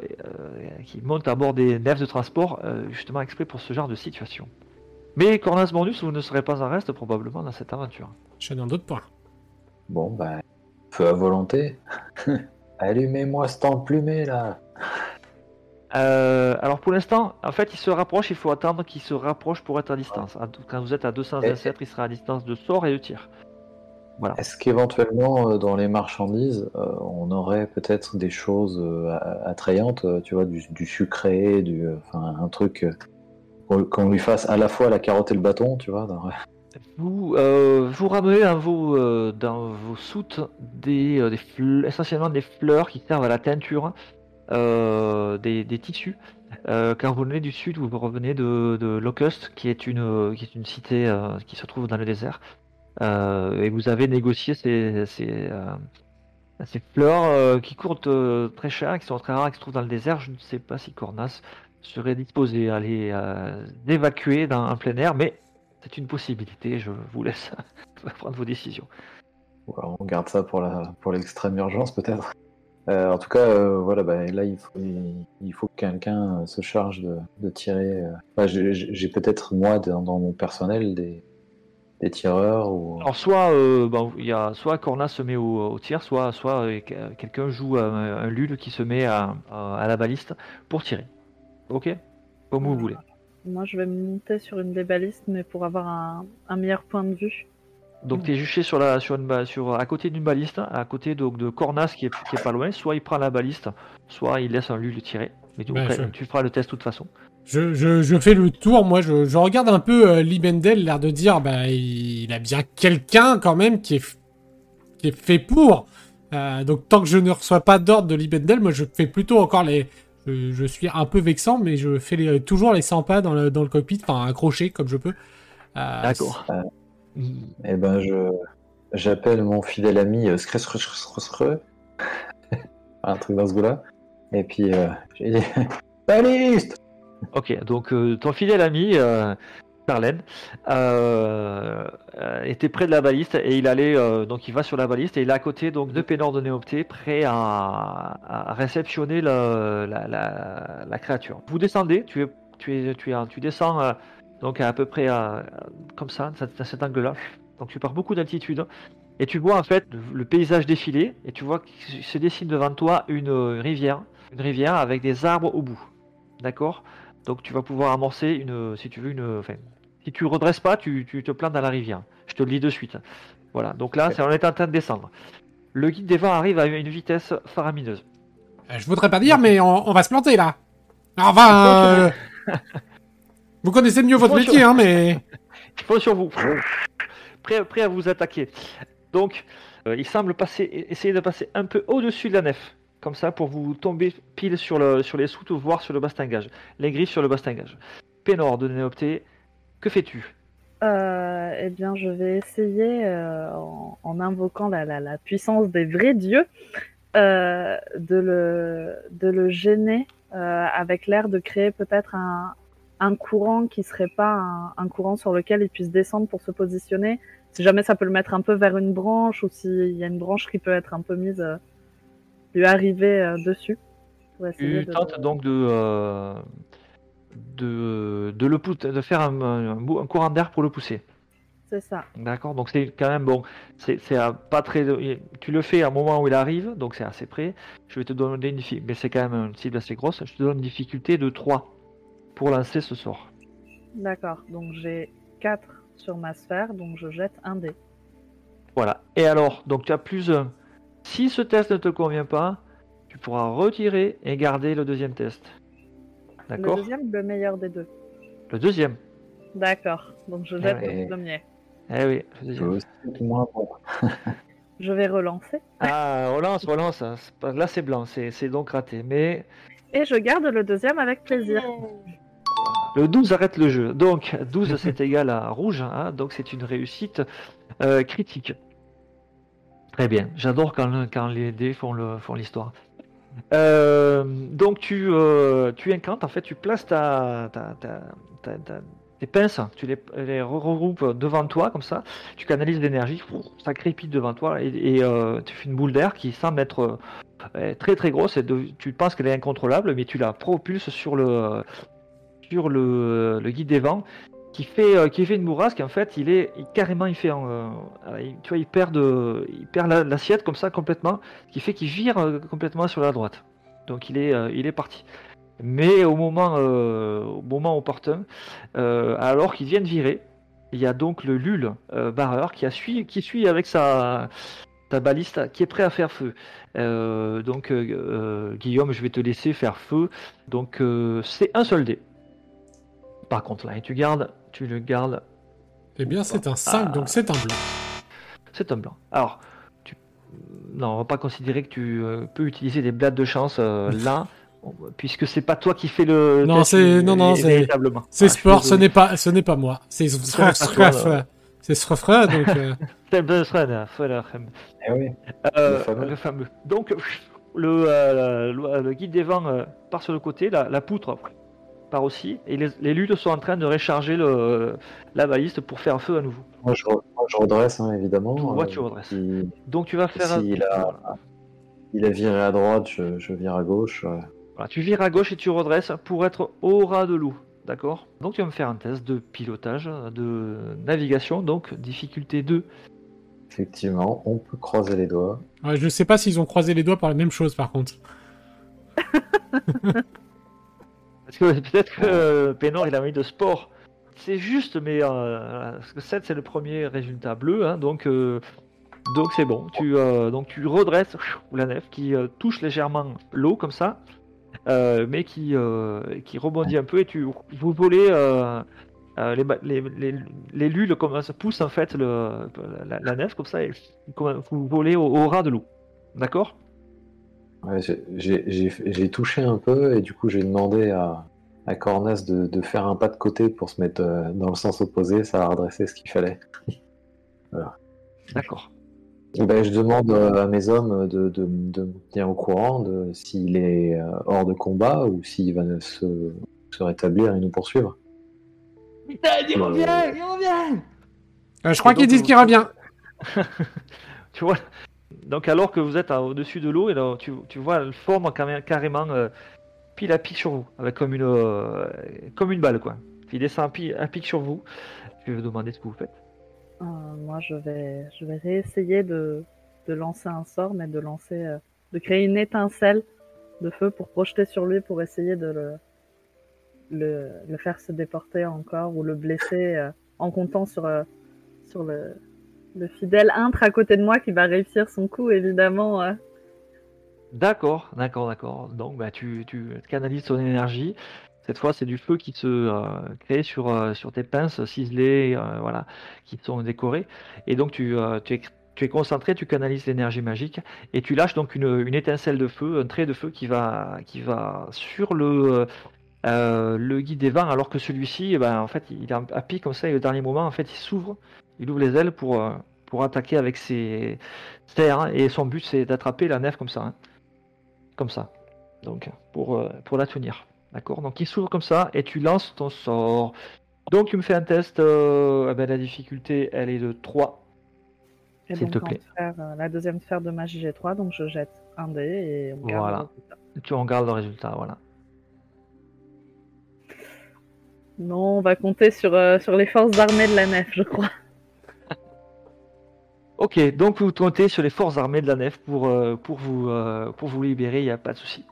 qui monte à bord des nefs de transport euh, justement exprès pour ce genre de situation. Mais Cornas Bondus, vous ne serez pas en reste probablement dans cette aventure. Je suis dans d'autres points. Bon, bah, feu à volonté. Allumez-moi cet emplumé là. Euh, alors pour l'instant, en fait, il se rapproche, il faut attendre qu'il se rapproche pour être à distance. Quand vous êtes à 227, il sera à distance de sort et de tir. Voilà. Est-ce qu'éventuellement, euh, dans les marchandises, euh, on aurait peut-être des choses attrayantes, tu vois, du, du sucré, du, enfin, un truc qu'on qu'on lui fasse à la fois la carotte et le bâton, tu vois. dans- Vous, euh, vous ramenez dans vos, euh, dans vos soutes des, euh, essentiellement des fleurs qui servent à la teinture, des, tissus. Quand vous venez du sud, vous revenez de, Locust, qui est une, qui est une cité qui se trouve dans le désert. Et vous avez négocié ces, ces, fleurs qui coûtent euh, très cher, qui sont très rares, qui se trouvent dans le désert. Je ne sais pas si Cornas serait disposé à les évacuer dans un plein air, mais c'est une possibilité. Je vous laisse prendre vos décisions. Voilà, on garde ça pour la pour l'extrême urgence peut-être. Euh, en tout cas, euh, voilà, bah, là il faut il, il faut que quelqu'un euh, se charge de, de tirer. euh. Enfin, j'ai- peut-être moi dans, dans mon personnel des des tireurs ou. Alors soit euh, bon, il y a soit Cornas se met au, au tir, soit soit euh, que- quelqu'un joue un, un lul qui se met à, à, à la baliste pour tirer. Ok? Comme vous voulez. Moi, je vais me monter sur une des balistes, mais pour avoir un, un meilleur point de vue. Donc tu es juché sur la sur une sur à côté d'une baliste, à côté donc de Cornas qui est, qui est pas loin. Soit il prend la baliste, soit il laisse un lul tirer. Mais tu, je- tu feras le test de toute façon. Je, je, je fais le tour, moi je, je regarde un peu euh, Libendel, l'air de dire, bah il a bien quelqu'un quand même qui est, f- qui est fait pour. Euh, donc tant que je ne reçois pas d'ordre de Libendel, moi je fais plutôt encore les... Je, je suis un peu vexant, mais je fais les- toujours les 100 pas dans le, dans le cockpit, enfin accroché comme je peux. Euh, D'accord. Eh ben, je j'appelle mon fidèle ami euh, un truc dans ce goût-là. Et puis euh, j'ai dit baliste. Ok, donc euh, ton fidèle ami, Charlène, euh, euh, était près de la baliste et il allait, euh, donc il va sur la baliste et il est à côté donc de Pénor de Néopté, prêt à, réceptionner la, la- créature. Vous descendez, tu es, tu es, tu es, tu descends donc à peu près comme ça, à cet angle-là. Donc tu pars beaucoup d'altitude et tu vois en fait le, paysage défiler et tu vois qu'il se dessine devant toi une rivière, une rivière avec des arbres au bout. D'accord? Donc tu vas pouvoir amorcer une, si tu veux une, enfin, si tu redresses pas, tu, tu te plantes dans la rivière. Je te le dis de suite. Voilà. Donc là, on est en train de descendre. Le guide des vents arrive à une vitesse faramineuse. Euh, Je voudrais pas dire, mais on, on va se planter là. Enfin, euh, vous connaissez mieux votre métier, hein, mais Il faut sur vous. Prêt, prêt à vous attaquer. Donc, euh, il semble passer, essayer de passer un peu au-dessus de la nef. Comme ça, pour vous tomber pile sur, le, sur les soutes, voire sur le bastingage. Les griffes sur le bastingage. Pénor de Néopté, que fais-tu? Euh, eh bien, je vais essayer, euh, en, en invoquant la, la, la puissance des vrais dieux, euh, de, le, de le gêner avec l'air de créer peut-être un, un courant qui serait pas un, un courant sur lequel il puisse descendre pour se positionner. Si jamais ça peut le mettre un peu vers une branche ou s'il y a une branche qui peut être un peu mise, lui arriver dessus. Tu de- tentes donc de, de, de, le pou- de faire un, un, bou- un courant d'air pour le pousser. C'est ça. D'accord Donc c'est quand même bon. C'est pas très. Tu le fais à un moment où il arrive, donc c'est assez près. Je vais te donner une difficulté, mais c'est quand même une cible assez grosse. Je te donne une difficulté de 3 pour lancer ce sort. D'accord. Donc j'ai 4 sur ma sphère, donc je jette un dé. Voilà. Et alors, donc tu as plus un. Si ce test ne te convient pas, tu pourras retirer et garder le deuxième test. Le deuxième, le meilleur des deux? Le deuxième. D'accord. Donc je jette Ouais. le premier. Eh oui. le Je deuxième. moins bon. Je vais relancer. Ah, relance, relance. Là, c'est blanc, c'est c'est donc raté. Mais Et je garde le deuxième avec plaisir. le 12 arrête le jeu. Donc, 12, c'est égal à rouge. hein, donc, c'est une réussite euh, critique. Très bien. J'adore quand, le- quand les dés font l'histoire. Euh, donc tu, euh, tu incantes, en fait, tu places ta, tes pinces, tu les, regroupes devant toi, comme ça, tu canalises l'énergie, ça crépite devant toi, et, euh, tu fais une boule d'air qui semble être très très grosse, et tu penses qu'elle est incontrôlable, mais tu la propulses sur le guide des vents, qui fait, euh, qui fait une bourrasque, en fait, il est carrément, il fait, euh, tu vois, il perd, il perd la- l'assiette comme ça complètement, ce qui fait qu'il vire euh, complètement sur la droite. Donc il est, il est parti. Mais au moment, au moment opportun, alors qu'ils viennent virer, il y a donc le Lul barreur qui, a suivi, qui suit avec sa, sa baliste, qui est prêt à faire feu. Donc Guillaume, je vais te laisser faire feu. Donc c'est un seul dé. Par contre là, et tu gardes, tu le gardes Eh bien, c'est un 5, Ah. donc c'est un blanc. C'est un blanc. Alors, tu... non, on va pas considérer que tu euh, peux utiliser des blattes de chance euh, là, puisque c'est pas toi qui fais le. Non, c'est- non, non, c'est- véritablement. C'est Ah, sport, ce n'est pas, ce n'est pas moi. C'est. C'est Srefra, donc euh, C'est le. Eh. Euh, fameux. le fameux. Donc, le, euh, le, le guide des vents euh, part sur le côté, la, la poutre part aussi, et les, les luttes sont en train de recharger le, la baliste pour faire feu à nouveau. Moi, je, re- moi, je redresse, hein, évidemment. Toi, Euh, tu redresses. si- Donc, tu vas faire. S'il a, il a viré à droite, je, je vire à gauche. Voilà, tu vires à gauche et tu redresses pour être au ras de l'eau. D'accord? Donc tu vas me faire un test de pilotage, de navigation, donc difficulté 2. Effectivement, on peut croiser les doigts. ouais, je sais pas s'ils ont croisé les doigts pour la même chose, par contre. Parce que peut-être que euh, Pénor il a mis de sport. C'est juste, mais euh, parce que 7 c'est le premier résultat bleu, hein, donc euh, donc c'est bon. Tu euh, donc tu redresses la nef qui euh, touche légèrement l'eau comme ça, euh, mais qui euh, qui rebondit un peu et tu vous volez euh, euh, les, les, les, les lules comme ça pousse en fait le, la, la nef comme ça et vous volez au, au ras de l'eau. D'accord? Ouais, j'ai- touché un peu et du coup j'ai demandé à, à Cornès de, de faire un pas de côté pour se mettre euh, dans le sens opposé, ça a redressé ce qu'il fallait. D'accord. Et ben, je demande euh, à mes hommes de, de- de me tenir au courant de s'il est euh, hors de combat ou s'il va se, se rétablir et nous poursuivre. Putain, il revient, il revient Euh, je crois qu'ils disent qu'il revient. Tu vois Donc alors que vous êtes au-dessus de l'eau, et tu, vois, elle forme carrément euh, pile à pic sur vous, avec comme une, euh, comme une balle, quoi. Il descend pic, à pic sur vous. Je vais vous demander ce que vous faites. Euh, moi, je vais, je vais réessayer de, de lancer un sort, mais de lancer, de créer une étincelle de feu pour projeter sur lui, pour essayer de le, le, le faire se déporter encore ou le blesser, en comptant sur, sur le, le fidèle intre à côté de moi qui va réussir son coup, évidemment. euh. D'accord, d'accord, d'accord. Donc bah, tu, tu canalises ton énergie. Cette fois, c'est du feu qui se euh, crée sur, euh, sur tes pinces ciselées, voilà, qui sont décorées. Et donc tu, tu, es, tu es concentré, tu canalises l'énergie magique et tu lâches donc une, une étincelle de feu, un trait de feu qui va, qui va sur le, euh, le guide des vents, alors que celui-ci, eh ben, en fait, il est à pic comme ça et au dernier moment, en fait, il s'ouvre, il ouvre les ailes pour, euh, pour attaquer avec ses terres. et son but, c'est d'attraper la nef comme ça. hein comme ça. Donc, pour, euh, pour la tenir. D'accord? Donc, il s'ouvre comme ça et tu lances ton sort. Donc, tu me fais un test. eh ben, la difficulté, elle est de 3. Et S'il te plaît. euh, la deuxième sphère de magie, j'ai 3, donc je jette un dé et on garde Voilà. le résultat. Tu en gardes le résultat. Voilà. Non, on va compter sur, euh, sur les forces armées de la nef, je crois. Ok, donc vous comptez sur les forces armées de la nef pour, euh, pour, vous, euh, pour vous libérer, il n'y a pas de souci.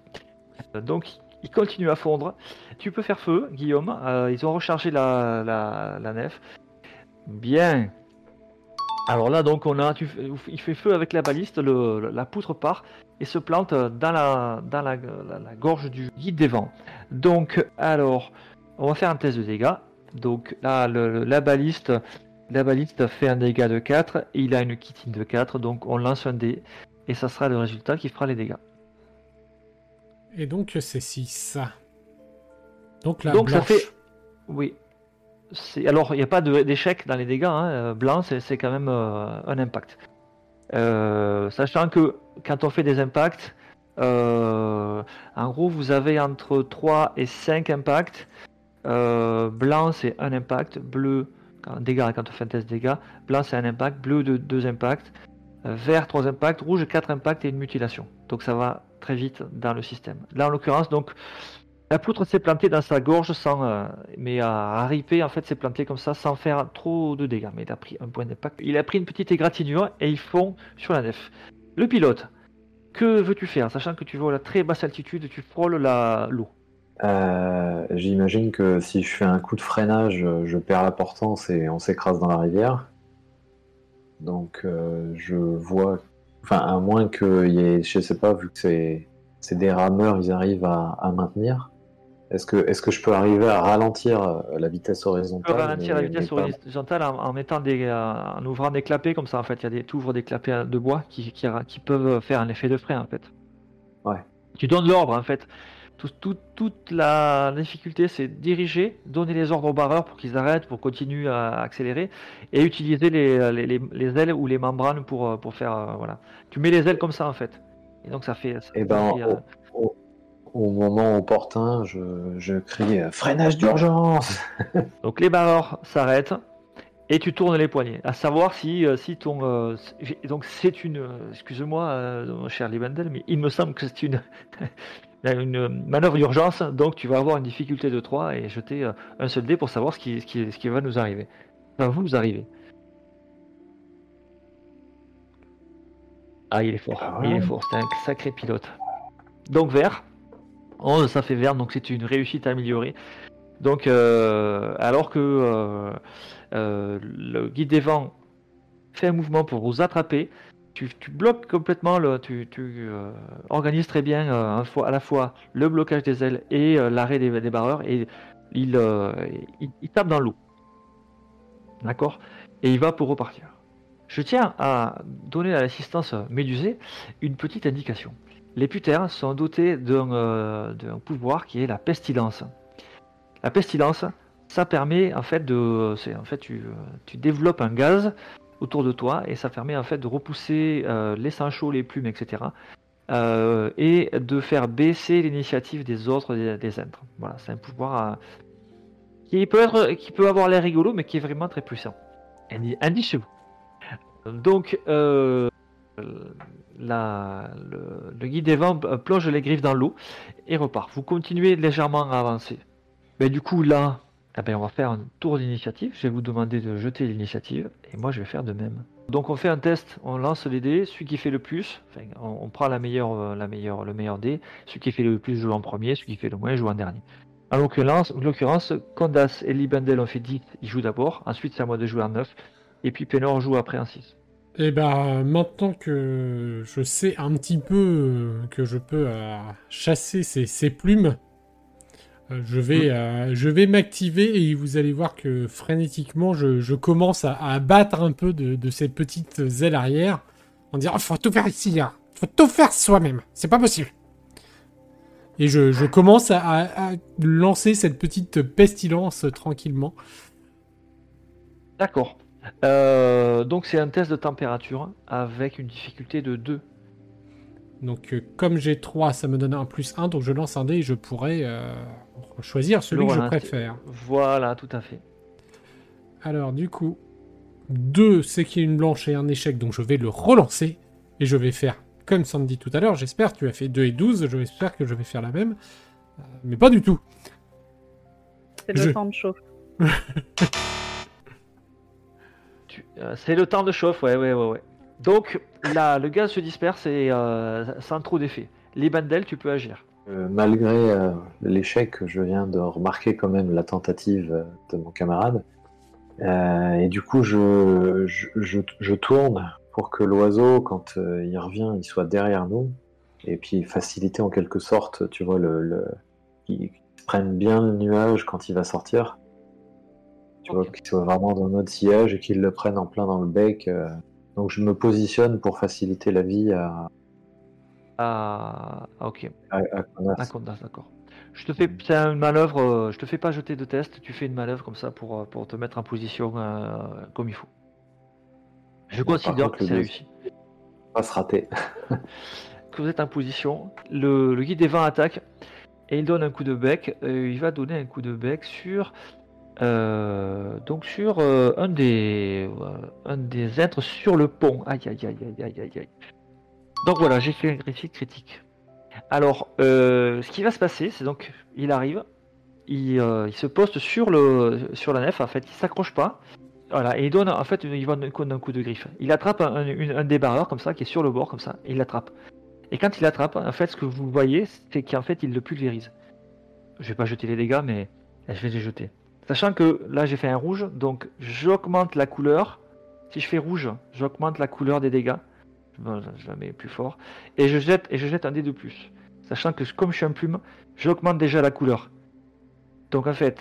Donc, il continue à fondre. Tu peux faire feu, Guillaume. Ils ont rechargé la, la, nef. Bien. Alors là, donc, on a, il fait feu avec la baliste, la poutre part et se plante dans la, dans la gorge du guide des vents. Donc, alors, on va faire un test de dégâts. Donc là, le- la baliste, la baliste fait un dégât de 4 et il a une kitine de 4, donc on lance un dé et ça sera le résultat qui fera les dégâts. Et donc, c'est 6. Donc, la Donc, ça fait- Oui. Alors, il n'y a pas d'échec dans les dégâts. Hein. euh, Blanc, c'est c'est quand même euh, un impact. Euh, sachant que quand on fait des impacts, Euh, en gros, vous avez entre 3 et 5 impacts. Euh, blanc, c'est un impact. Bleu, quand, dégâts, quand on fait un test dégâts. Blanc, c'est un impact. Bleu, 2 impacts. Euh, vert, 3 impacts. Rouge, 4 impacts et une mutilation. Donc ça va très vite dans le système. Là, en l'occurrence, donc, la poutre s'est plantée dans sa gorge sans, mais à, ripper en fait s'est planté comme ça sans faire trop de dégâts. Mais il a pris un point d'impact. Il a pris une petite égratignure et ils font sur la nef. Le pilote, que veux-tu faire, sachant que tu voles à très basse altitude, tu frôles l'eau? Euh, J'imagine que si je fais un coup de freinage, je perds la portance et on s'écrase dans la rivière. Donc euh, je vois, enfin à moins qu'il y ait, je sais pas, vu que c'est des rameurs, ils arrivent à maintenir. Est-ce que, est que je peux arriver à ralentir euh, la vitesse horizontale peux ralentir la vitesse horizontale en, mettant des, en ouvrant des clapets comme ça en fait. Il y a des, ouvres des clapets de bois qui, qui, peuvent faire un effet de frein en fait. Ouais. Tu donnes l'ordre en fait. Toute la difficulté c'est diriger, donner les ordres aux barreurs pour qu'ils arrêtent, pour continuer à accélérer et utiliser les, les, les, ailes ou les membranes pour, pour faire. Euh, voilà. Tu mets les ailes comme ça en fait. Et donc ça fait. et eh ben, au moment opportun, je, crie euh, freinage d'urgence. Donc les barreurs s'arrêtent et tu tournes les poignets. À savoir si, euh, si ton. Euh, donc c'est une. Excuse-moi, cher Libandel, mais il me semble que c'est une. Une manœuvre d'urgence, donc tu vas avoir une difficulté de 3 et jeter un seul dé pour savoir ce qui, ce qui, ce qui va nous arriver. Ça va vous arriver. Ah, il est fort. Ah il est fort. C'est un sacré pilote. Donc vert. Oh, ça fait vert, donc c'est une réussite améliorée. Donc, euh, alors que euh, euh, le guide des vents fait un mouvement pour vous attraper, tu, bloques complètement, tu, organises très bien à la fois le blocage des ailes et l'arrêt des, barreurs, et il, tape dans l'eau. D'accord? Et il va pour repartir. Je tiens à donner à l'assistance médusée une petite indication les putères sont dotés euh, d'un pouvoir qui est la pestilence. La pestilence, ça permet en fait de. En fait, tu, développes un gaz autour de toi et ça permet en fait de repousser euh, les sangs chauds, les plumes, etc. Euh, et de faire baisser l'initiative des autres des, des Voilà, c'est un pouvoir qui peut être, qui peut avoir l'air rigolo, mais qui est vraiment très puissant. Indicez-vous. Donc, la, le, guide des vents plonge les griffes dans l'eau et repart. Vous continuez légèrement à avancer. Mais du coup, là, eh ben, on va faire un tour d'initiative. Je vais vous demander de jeter l'initiative et moi je vais faire de même. Donc on fait un test, on lance les dés, celui qui fait le plus, on, prend la meilleure, la meilleure, le meilleur dé, celui qui fait le plus joue en premier, celui qui fait le moins joue en dernier. En l'occurrence, Condas et Libandel ont fait 10, ils jouent d'abord, ensuite c'est à moi de jouer en 9, et puis Penor joue après en 6. Et eh ben, maintenant que je sais un petit peu euh, que je peux euh, chasser ces, plumes, euh, je vais, mm. je vais m'activer et vous allez voir que frénétiquement, je, commence à, abattre un peu de, ces petites ailes arrière en disant oh, faut tout faire ici, il faut tout faire soi-même, c'est pas possible. Et je, commence à, lancer cette petite pestilence tranquillement. D'accord. Euh, donc c'est un test de température avec une difficulté de 2. Donc euh, comme j'ai 3, ça me donne un plus 1, donc je lance un dé et je pourrais euh, choisir celui que je préfère. Voilà, tout à fait. Alors du coup, 2 c'est qu'il y a une blanche et un échec, donc je vais le relancer et je vais faire comme Sandy tout à l'heure, j'espère, tu as fait 2 et 12, je espère que je vais faire la même. mais pas du tout. C'est le temps de chauffe. Euh, c'est le temps de chauffe, ouais, ouais, ouais. ouais. Donc, là, le gaz se disperse et euh, sans trop d'effet. Les tu peux agir. Euh, malgré l'échec, je viens de remarquer quand même la tentative de mon camarade. et du coup, je, je, tourne pour que l'oiseau, quand il revient, il soit derrière nous. Et puis faciliter en quelque sorte, tu vois, le, le... qu'il prenne bien le nuage quand il va sortir tu vois, qu'il soit vraiment dans notre sillage et qu'ils le prennent en plein dans le bec. Euh. Donc je me positionne pour faciliter la vie à. Ah, ok. À, d'accord. Je te fais, c'est une manœuvre. Euh, je te fais pas jeter de test. Tu fais une manœuvre comme ça pour, euh, pour te mettre en position comme il faut. Je considère que c'est réussi. Pas se rater. que vous êtes en position, le, le guide des vents attaque et il donne un coup de bec. Euh, il va donner un coup de bec sur euh, donc sur euh, un des euh, un des êtres sur le pont. Aïe aïe aïe aïe aïe aïe aïe. Donc voilà, j'ai fait un réussite critique. Alors, ce qui va se passer, c'est donc il arrive, il, se poste sur le sur la nef. En fait, il s'accroche pas. Voilà, et il donne en fait il va donner un coup de griffe. Il attrape un, un des barreurs comme ça qui est sur le bord comme ça. Et il l'attrape. Et quand il l'attrape, en fait, ce que vous voyez, c'est qu'en fait, il le pulvérise. Je vais pas jeter les dégâts, mais je vais les jeter. Sachant que là, j'ai fait un rouge, donc j'augmente la couleur. Si je fais rouge, j'augmente la couleur des dégâts. Bon, je la mets plus fort. Et je jette, et je jette un dé de plus. Sachant que comme je suis un plume, j'augmente déjà la couleur. Donc en fait,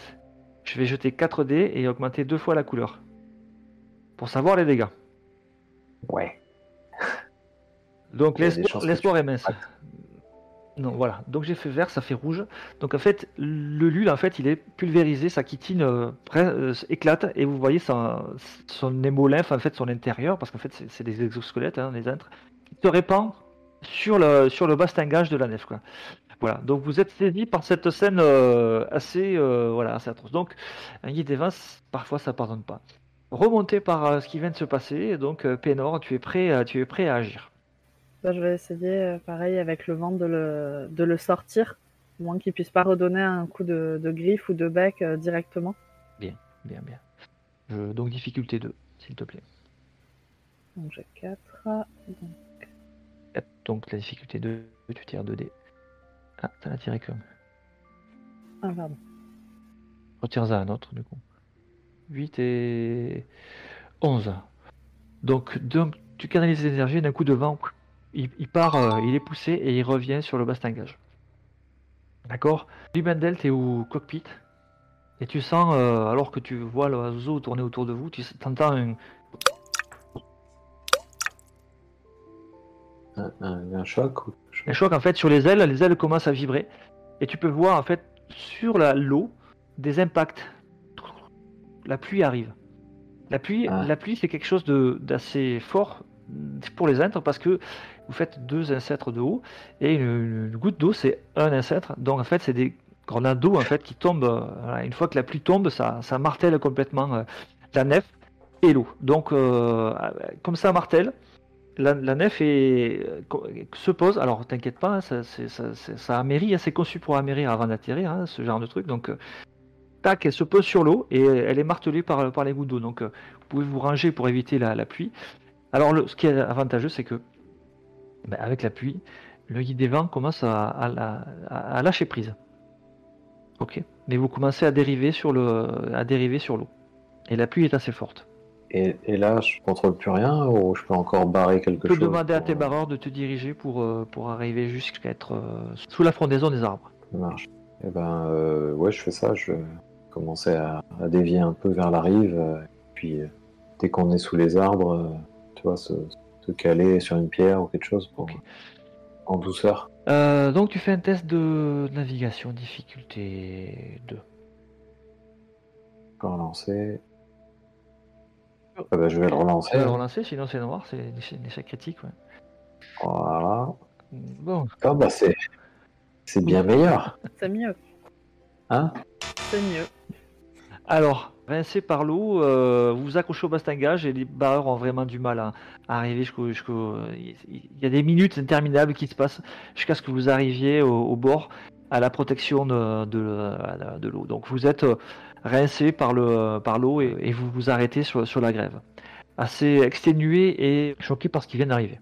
je vais jeter 4 dés et augmenter deux fois la couleur. Pour savoir les dégâts. Ouais. Donc l'espoir est mince. Non, voilà. Donc j'ai fait vert, ça fait rouge. Donc en fait, le lul, en fait, il est pulvérisé, sa chitine euh, euh, éclate et vous voyez son, son en fait, son intérieur, parce qu'en fait, c'est des exosquelettes, hein, les êtres, qui se répand sur le, sur le bastingage de la nef. Voilà. Donc vous êtes saisi par cette scène euh, assez, voilà, assez atroce. Donc un guide des vins, parfois ça pardonne pas. Remonté par ce qui vient de se passer, donc Pénor, tu es prêt, tu es prêt à agir. Je vais essayer, euh, pareil, avec le vent, de le, de le sortir. Au moins qu'il puisse pas redonner un coup de, de griffe ou de bec euh, directement. Bien, bien. Je- donc difficulté 2, s'il te plaît. Donc j'ai 4. Yep, Donc la difficulté 2, tu tires 2 dés. Ah, t'en as tiré comme. Ah, pardon. Retire-en un autre du coup. 8 et 11. Donc, donc tu canalises l'énergie d'un coup de vent. Il, il part, euh, il est poussé et il revient sur le bastingage. D'accord? Libendel, t'es au cockpit. Et tu sens, euh, alors que tu vois l'oiseau tourner autour de vous, tu entends un, Un, un- un choc ou Un choc en fait sur les ailes, les ailes commencent à vibrer et tu peux voir en fait sur la l'eau des impacts. La pluie arrive. La pluie, Ah. la pluie c'est quelque chose d'assez fort pour les êtres parce que vous faites deux incêtres de haut et une, goutte d'eau c'est un incêtre. Donc en fait c'est des grenades d'eau en fait qui tombent. euh. Une fois que la pluie tombe, ça, ça martèle complètement euh, la nef et l'eau. Donc euh, comme ça martèle, la, nef est, se pose. Alors, t'inquiète pas, hein, ça, c'est- ça, c'est- ça hein, conçu pour amérir avant d'atterrir, hein, ce genre de truc. Donc, tac, elle se pose sur l'eau et elle est martelée par, par les gouttes d'eau. Donc, vous pouvez vous ranger pour éviter la, pluie. Alors, ce qui est avantageux, c'est que, ben, avec la pluie, le guide des vents commence à, à la- à- à lâcher prise. Ok. Mais vous commencez à dériver sur le, à dériver sur l'eau. Et la pluie est assez forte. Et, et là, je contrôle plus rien ou je peux encore barrer quelque Tu peux chose demander à tes barreurs de te diriger pour, euh, pour arriver jusqu'à être euh, sous la frondaison des arbres. Ça marche. Et ben, euh, ouais, je fais ça. Je commencer à, à dévier un peu vers la rive. euh, puis, euh, dès qu'on est sous les arbres, euh, tu vois, se, se caler sur une pierre ou quelque chose pour, Ok. en douceur. Euh, donc tu fais un test de navigation, difficulté 2. Encore lancer. Ah bah, je vais le relancer. Euh, relancer, sinon c'est noir, c'est un échec- un échec critique. ouais. Voilà. Bon, Ah bah, c'est, c'est bien meilleur. C'est mieux. Hein? C'est mieux. alors, rincé par l'eau, euh, vous vous accrochez au bastingage et les barreurs ont vraiment du mal à, à arriver jusqu'au... il y a des minutes interminables qui se passent jusqu'à ce que vous arriviez au, au bord à la protection de, de, de l'eau. Donc vous êtes rincé par le par l'eau et, et vous vous arrêtez sur, sur la grève. Assez exténué et choqué par ce qui vient d'arriver.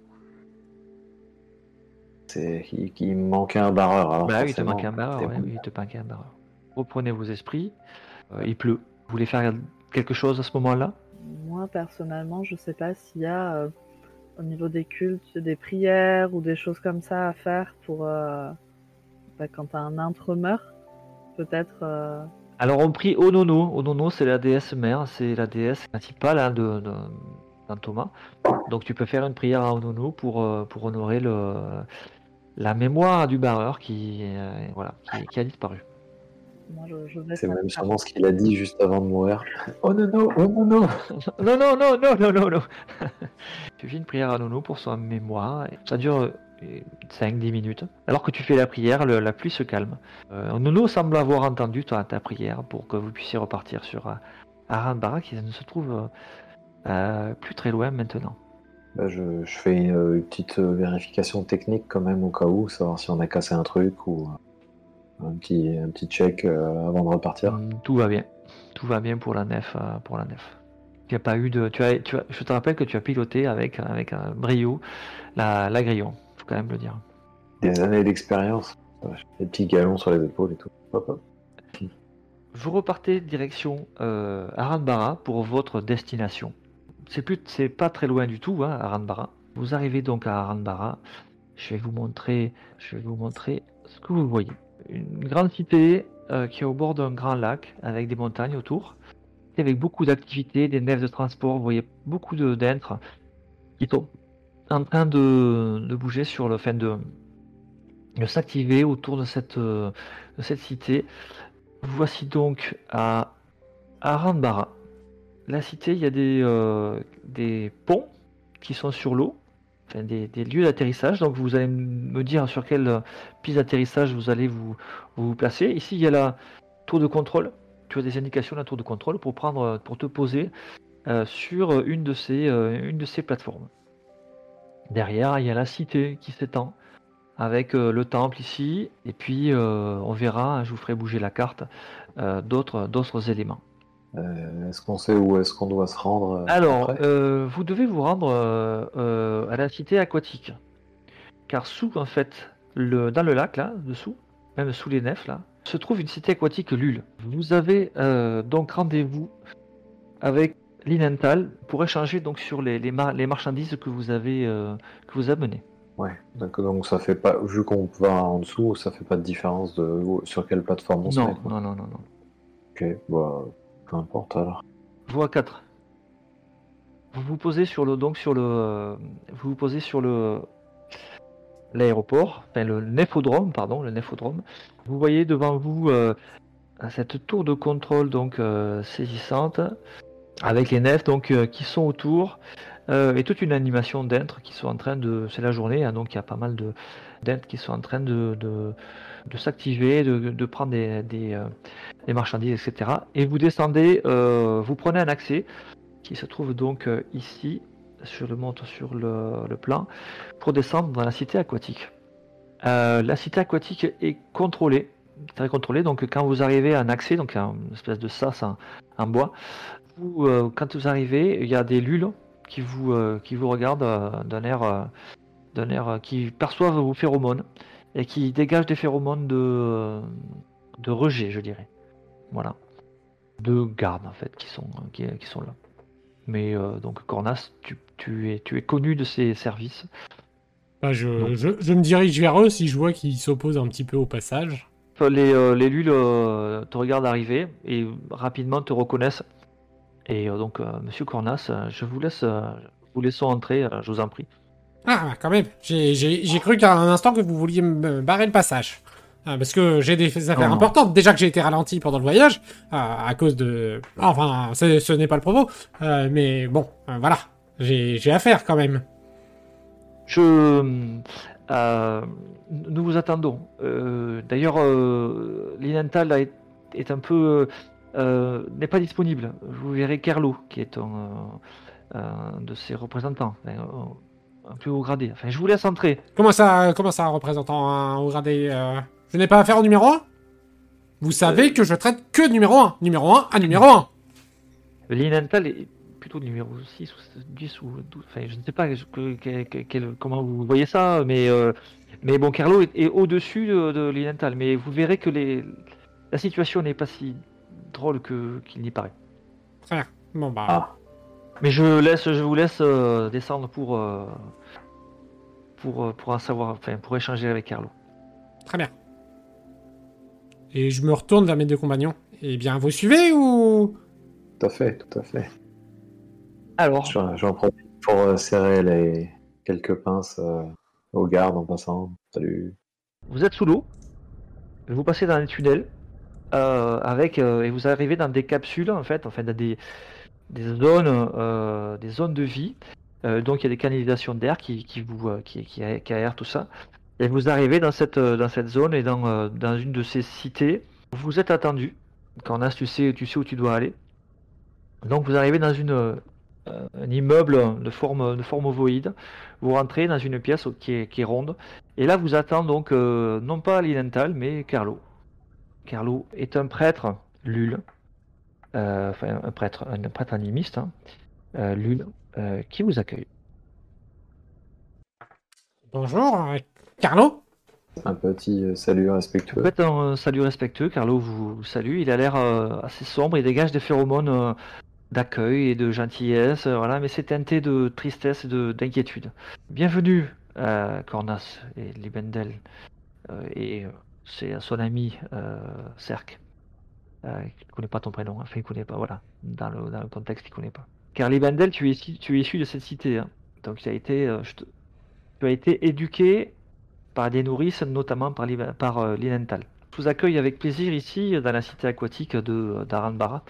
Il, manquait un barreur. Alors Bah oui, il te manque un barreur, c'est ouais, bon. oui, il te manque un barreur. Reprenez vos esprits. Euh, il pleut. Vous voulez faire quelque chose à ce moment-là? Moi, personnellement, je sais pas s'il y a, euh, au niveau des cultes, des prières ou des choses comme ça à faire pour euh, bah, quand un intre meurt. Peut-être. euh, Alors on prie Onono. Onono, c'est la déesse mère, c'est la déesse principale hein, de, Thomas. Donc tu peux faire une prière à Onono pour, pour honorer le, la mémoire du barreur qui, euh, voilà, qui, qui a disparu. C'est même sûrement ce qu'il a dit juste avant de mourir. Oh non, non, oh non, non. Non, non, non, non, non, non, non. tu fais une prière à Nono pour sa mémoire. Ça dure 5-10 minutes. Alors que tu fais la prière, le- la pluie se calme. Euh, Nono semble avoir entendu ta, ta prière pour que vous puissiez repartir sur euh, Aranbara qui ne se trouve euh, euh, plus très loin maintenant. Bah, je, je fais une, une petite euh, vérification technique quand même au cas où, savoir si on a cassé un truc ou euh, un petit, un petit check euh, avant de repartir. Hum, Tout va bien. Tout va bien pour la nef. euh, pour la nef. Il n'y a pas eu de. Tu as, tu as, je te rappelle que tu as piloté avec, avec un brio la, la grillon. Faut quand même le dire. Des années d'expérience, des petits galons sur les épaules et tout. Hop. Vous repartez direction euh, Aranbara pour votre destination. C'est plus, c'est pas très loin du tout, hein, Aranbara. Vous arrivez donc à Aranbara. Je vais vous montrer, je vais vous montrer ce que vous voyez. Une grande cité euh, qui est au bord d'un grand lac avec des montagnes autour, avec beaucoup d'activités, des nefs de transport. Vous voyez beaucoup de d'entres qui sont en train de, bouger sur le fin de, s'activer autour de cette, euh, de cette cité. Voici donc à Aranbara. La cité, il y a des, euh, des ponts qui sont sur l'eau, des, lieux d'atterrissage. Donc vous allez me dire sur quelle piste d'atterrissage vous allez vous, placer. Ici, il y a la tour de contrôle. Tu as des indications de la tour de contrôle pour, prendre, pour te poser euh, sur une de, ces, euh, une de ces plateformes. Derrière, il y a la cité qui s'étend avec euh, le temple ici, et puis on verra, je vous ferai bouger la carte, d'autres d'autres éléments. Euh, est-ce qu'on sait où est-ce qu'on doit se rendre euh, Alors, euh, vous devez vous rendre à la cité aquatique, car sous, en fait, le, dans le lac, là, dessous, même sous les nefs, là, se trouve une cité aquatique Lul. Vous avez donc rendez-vous avec l'Inental pour échanger donc sur les, les, mar- les marchandises que vous avez que vous amenez. Ouais, donc, donc ça fait pas, vu qu'on va en dessous, ça fait pas de différence de sur quelle plateforme on se met. quoi. non, non, non, non. Ok, bah, peu importe alors. Voie 4. Vous vous posez sur le donc sur le euh, vous vous posez sur le l'aéroport, enfin le néphodrome, pardon, le néphodrome. Vous voyez devant vous euh, cette tour de contrôle donc euh, saisissante avec les nefs donc qui sont autour et toute une animation d'intres qui sont en train de c'est la journée hein, donc il y a pas mal de qui sont en train de de, s'activer, de, de prendre des, des, euh, marchandises, etc. Et vous descendez, euh, vous prenez un accès qui se trouve donc euh, ici, je le montre sur le, le plan, pour descendre dans la cité aquatique. La cité aquatique est contrôlée, très contrôlée, donc quand vous arrivez à un accès, donc un- une espèce de sas en, en bois, quand vous arrivez, il y a des lules qui vous, qui vous regardent d'un air, d'un air euh, qui perçoivent vos phéromones et qui dégagent des phéromones de, de rejet, je dirais. Voilà. De garde en fait qui sont, qui, qui sont là. Mais euh, donc Cornas, tu, tu es, tu es connu de ces services. Bah, je, Non. je, je me dirige vers eux si je vois qu'ils s'opposent un petit peu au passage. Les, euh, les lules euh, te regardent arriver et rapidement te reconnaissent. Et euh, donc, euh, Monsieur Cornas, euh, je vous laisse, euh, vous laissons entrer, euh, je vous en prie. Ah, quand même. J'ai cru qu'à un instant que vous vouliez me barrer le passage. Ah, parce que j'ai des affaires Non, non. importantes. Déjà que j'ai été ralenti pendant le voyage, à, à cause de... Enfin, c'est- ce n'est pas le propos. euh, mais bon, euh, voilà. J'ai affaire quand même. Je, euh, nous vous attendons. Euh, D'ailleurs, euh, l'Inental est, est un peu euh, n'est pas disponible. Vous verrez Kerlo, qui est un, euh, un de ses représentants, enfin, un, un plus haut gradé. Enfin, je vous laisse entrer. Comment ça, comment ça, représentant un haut gradé euh, Je n'ai pas affaire au numéro 1 Vous savez que je traite que de numéro 1. Numéro 1 à numéro 1. L'Inental est plutôt numéro 6 ou 10 ou 12. Enfin, je ne sais pas que- que- que- quel- comment vous voyez ça, mais, euh, mais bon, Kerlo est, est au-dessus de, de l'Inental. Mais vous verrez que les, la situation n'est pas si drôle que qu'il n'y paraît. Très bien. Bon, bah... Ah, Mais je laisse, je vous laisse euh, descendre pour euh, pour euh, pour en savoir, enfin pour échanger avec Carlo. Très bien. Et je me retourne vers mes deux compagnons. Eh bien, vous suivez ou... tout à fait, tout à fait. Alors, J'en profite pour euh, serrer les quelques pinces euh, aux gardes en passant. Salut. vous êtes sous l'eau, vous passez dans les tunnels euh, avec euh, et vous arrivez dans des capsules en fait, enfin dans des des zones euh, des zones de vie Euh, donc il y a des canalisations d'air qui, qui euh, qui, aèrent tout ça. Et vous arrivez dans cette dans cette zone et dans, dans une de ces cités. Vous êtes attendu. Quand on tu sais tu sais où tu dois aller. Donc vous arrivez dans une un immeuble de forme de forme ovoïde. Vous rentrez dans une pièce qui est, qui est ronde. Et là vous attend donc non pas Linenthal mais Carlo. Carlo est un prêtre Lul. Euh, enfin un prêtre un prêtre animiste. Hein. Euh, Lul euh, qui vous accueille. Bonjour, Carlo Un petit salut respectueux. Faites un salut respectueux. Carlo vous, salue. Il a l'air euh, assez sombre. Il dégage des phéromones euh, d'accueil et de gentillesse. euh, voilà, mais c'est teinté de tristesse et de- d'inquiétude. Bienvenue, euh, Cornas et Libendel. Euh, et euh, c'est son ami euh, Cerc. Euh, il ne connaît pas ton prénom. hein. Enfin, il connaît pas. Voilà. Dans le, dans le contexte, il connaît pas. Car Libendel, tu es, issu- tu es issu de cette cité. hein. Donc, tu as été, euh, te- tu as été éduqué par des nourrices, notamment par, par euh. Je vous accueille avec plaisir ici, dans la cité aquatique de d'Aranbara.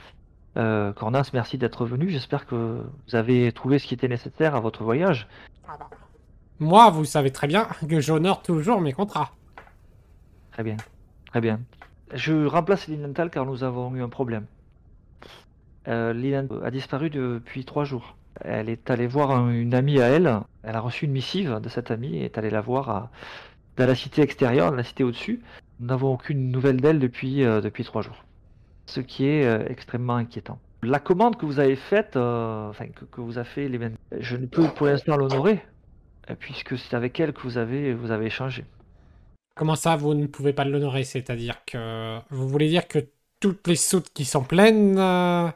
Cornas, merci d'être venu. J'espère que vous avez trouvé ce qui était nécessaire à votre voyage. Moi, vous savez très bien que j'honore toujours mes contrats. Très bien, très bien. Je remplace Linenthal car nous avons eu un problème. Euh, a disparu depuis trois jours. Elle est allée voir un- une amie à elle. Elle a reçu une missive de cette amie et est allée la voir dans la cité extérieure, dans la cité au-dessus. Nous n'avons aucune nouvelle d'elle depuis, euh, depuis trois jours. Ce qui est euh, extrêmement inquiétant. La commande que vous avez faite, euh, enfin que, que vous a fait l'événement, je ne peux pour l'instant l'honorer, puisque c'est avec elle que vous avez, vous avez échangé. Comment ça, vous ne pouvez pas l'honorer? C'est-à-dire que vous voulez dire que toutes les soutes qui sont pleines. euh,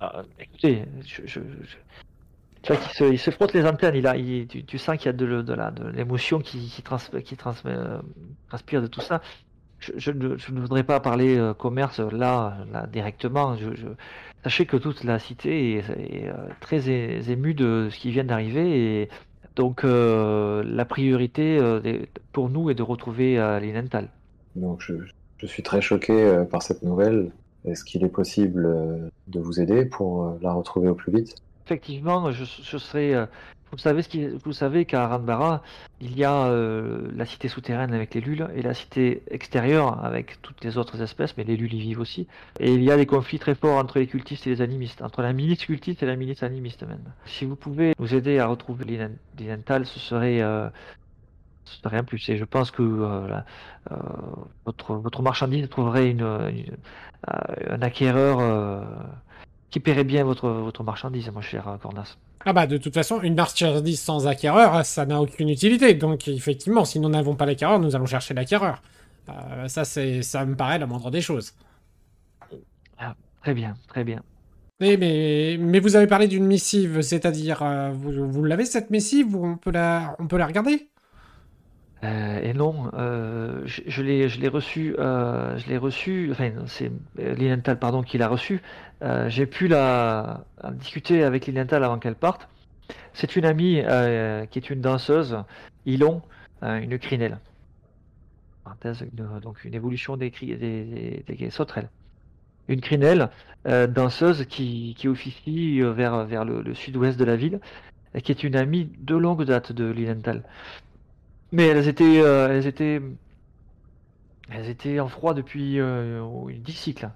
Ah, écoutez, je, qu'il se, il se frotte les antennes, il a, il- tu, sens qu'il y a de, l'émotion qui, qui, trans, qui transmet, euh, transpire de tout ça. Je, ne, voudrais pas parler euh, commerce là, là directement. Je, Sachez que toute la cité est, très émue de ce qui vient d'arriver et donc euh, la priorité euh, pour nous est de retrouver euh, Linenthal. Donc je, je suis très choqué par cette nouvelle. Est-ce qu'il est possible de vous aider pour la retrouver au plus vite? Effectivement, je, je serai. Vous savez ce vous savez qu'à Ranbara, il y a euh, la cité souterraine avec les lules et la cité extérieure avec toutes les autres espèces, mais les lules y vivent aussi. Et il y a des conflits très forts entre les cultistes et les animistes, entre la milice cultiste et la milice animiste même. Si vous pouvez nous aider à retrouver l'Inen- l'Inental, ce serait, euh, un plus. Et je pense que euh, euh, votre, votre marchandise trouverait un acquéreur qui paierait bien votre, votre marchandise, mon cher euh, Cornas. Ah bah de toute façon, une marchandise sans acquéreur, ça n'a aucune utilité. Donc effectivement, si nous n'avons pas l'acquéreur, nous allons chercher l'acquéreur. Euh, ça, c'est, ça me paraît la moindre des choses. Très bien, très bien. Mais, mais, mais vous avez parlé d'une missive, c'est-à-dire, euh, vous, vous l'avez cette missive ou on peut la, on peut la regarder? Euh, et non, euh, je, je l'ai, reçu, euh, je l'ai reçu, enfin c'est euh, Lilienthal, pardon, qui l'a reçu. J'ai pu la discuter avec Lilienthal avant qu'elle parte. C'est une amie qui est une danseuse, Ilon, une crinelle. Donc une évolution des, cri- sauterelles. Une crinelle, danseuse qui, qui officie vers, vers le, sud-ouest de la ville, qui est une amie de longue date de Lilienthal. Mais elles étaient, euh, elles étaient, elles étaient en froid depuis euh, 10 cycles.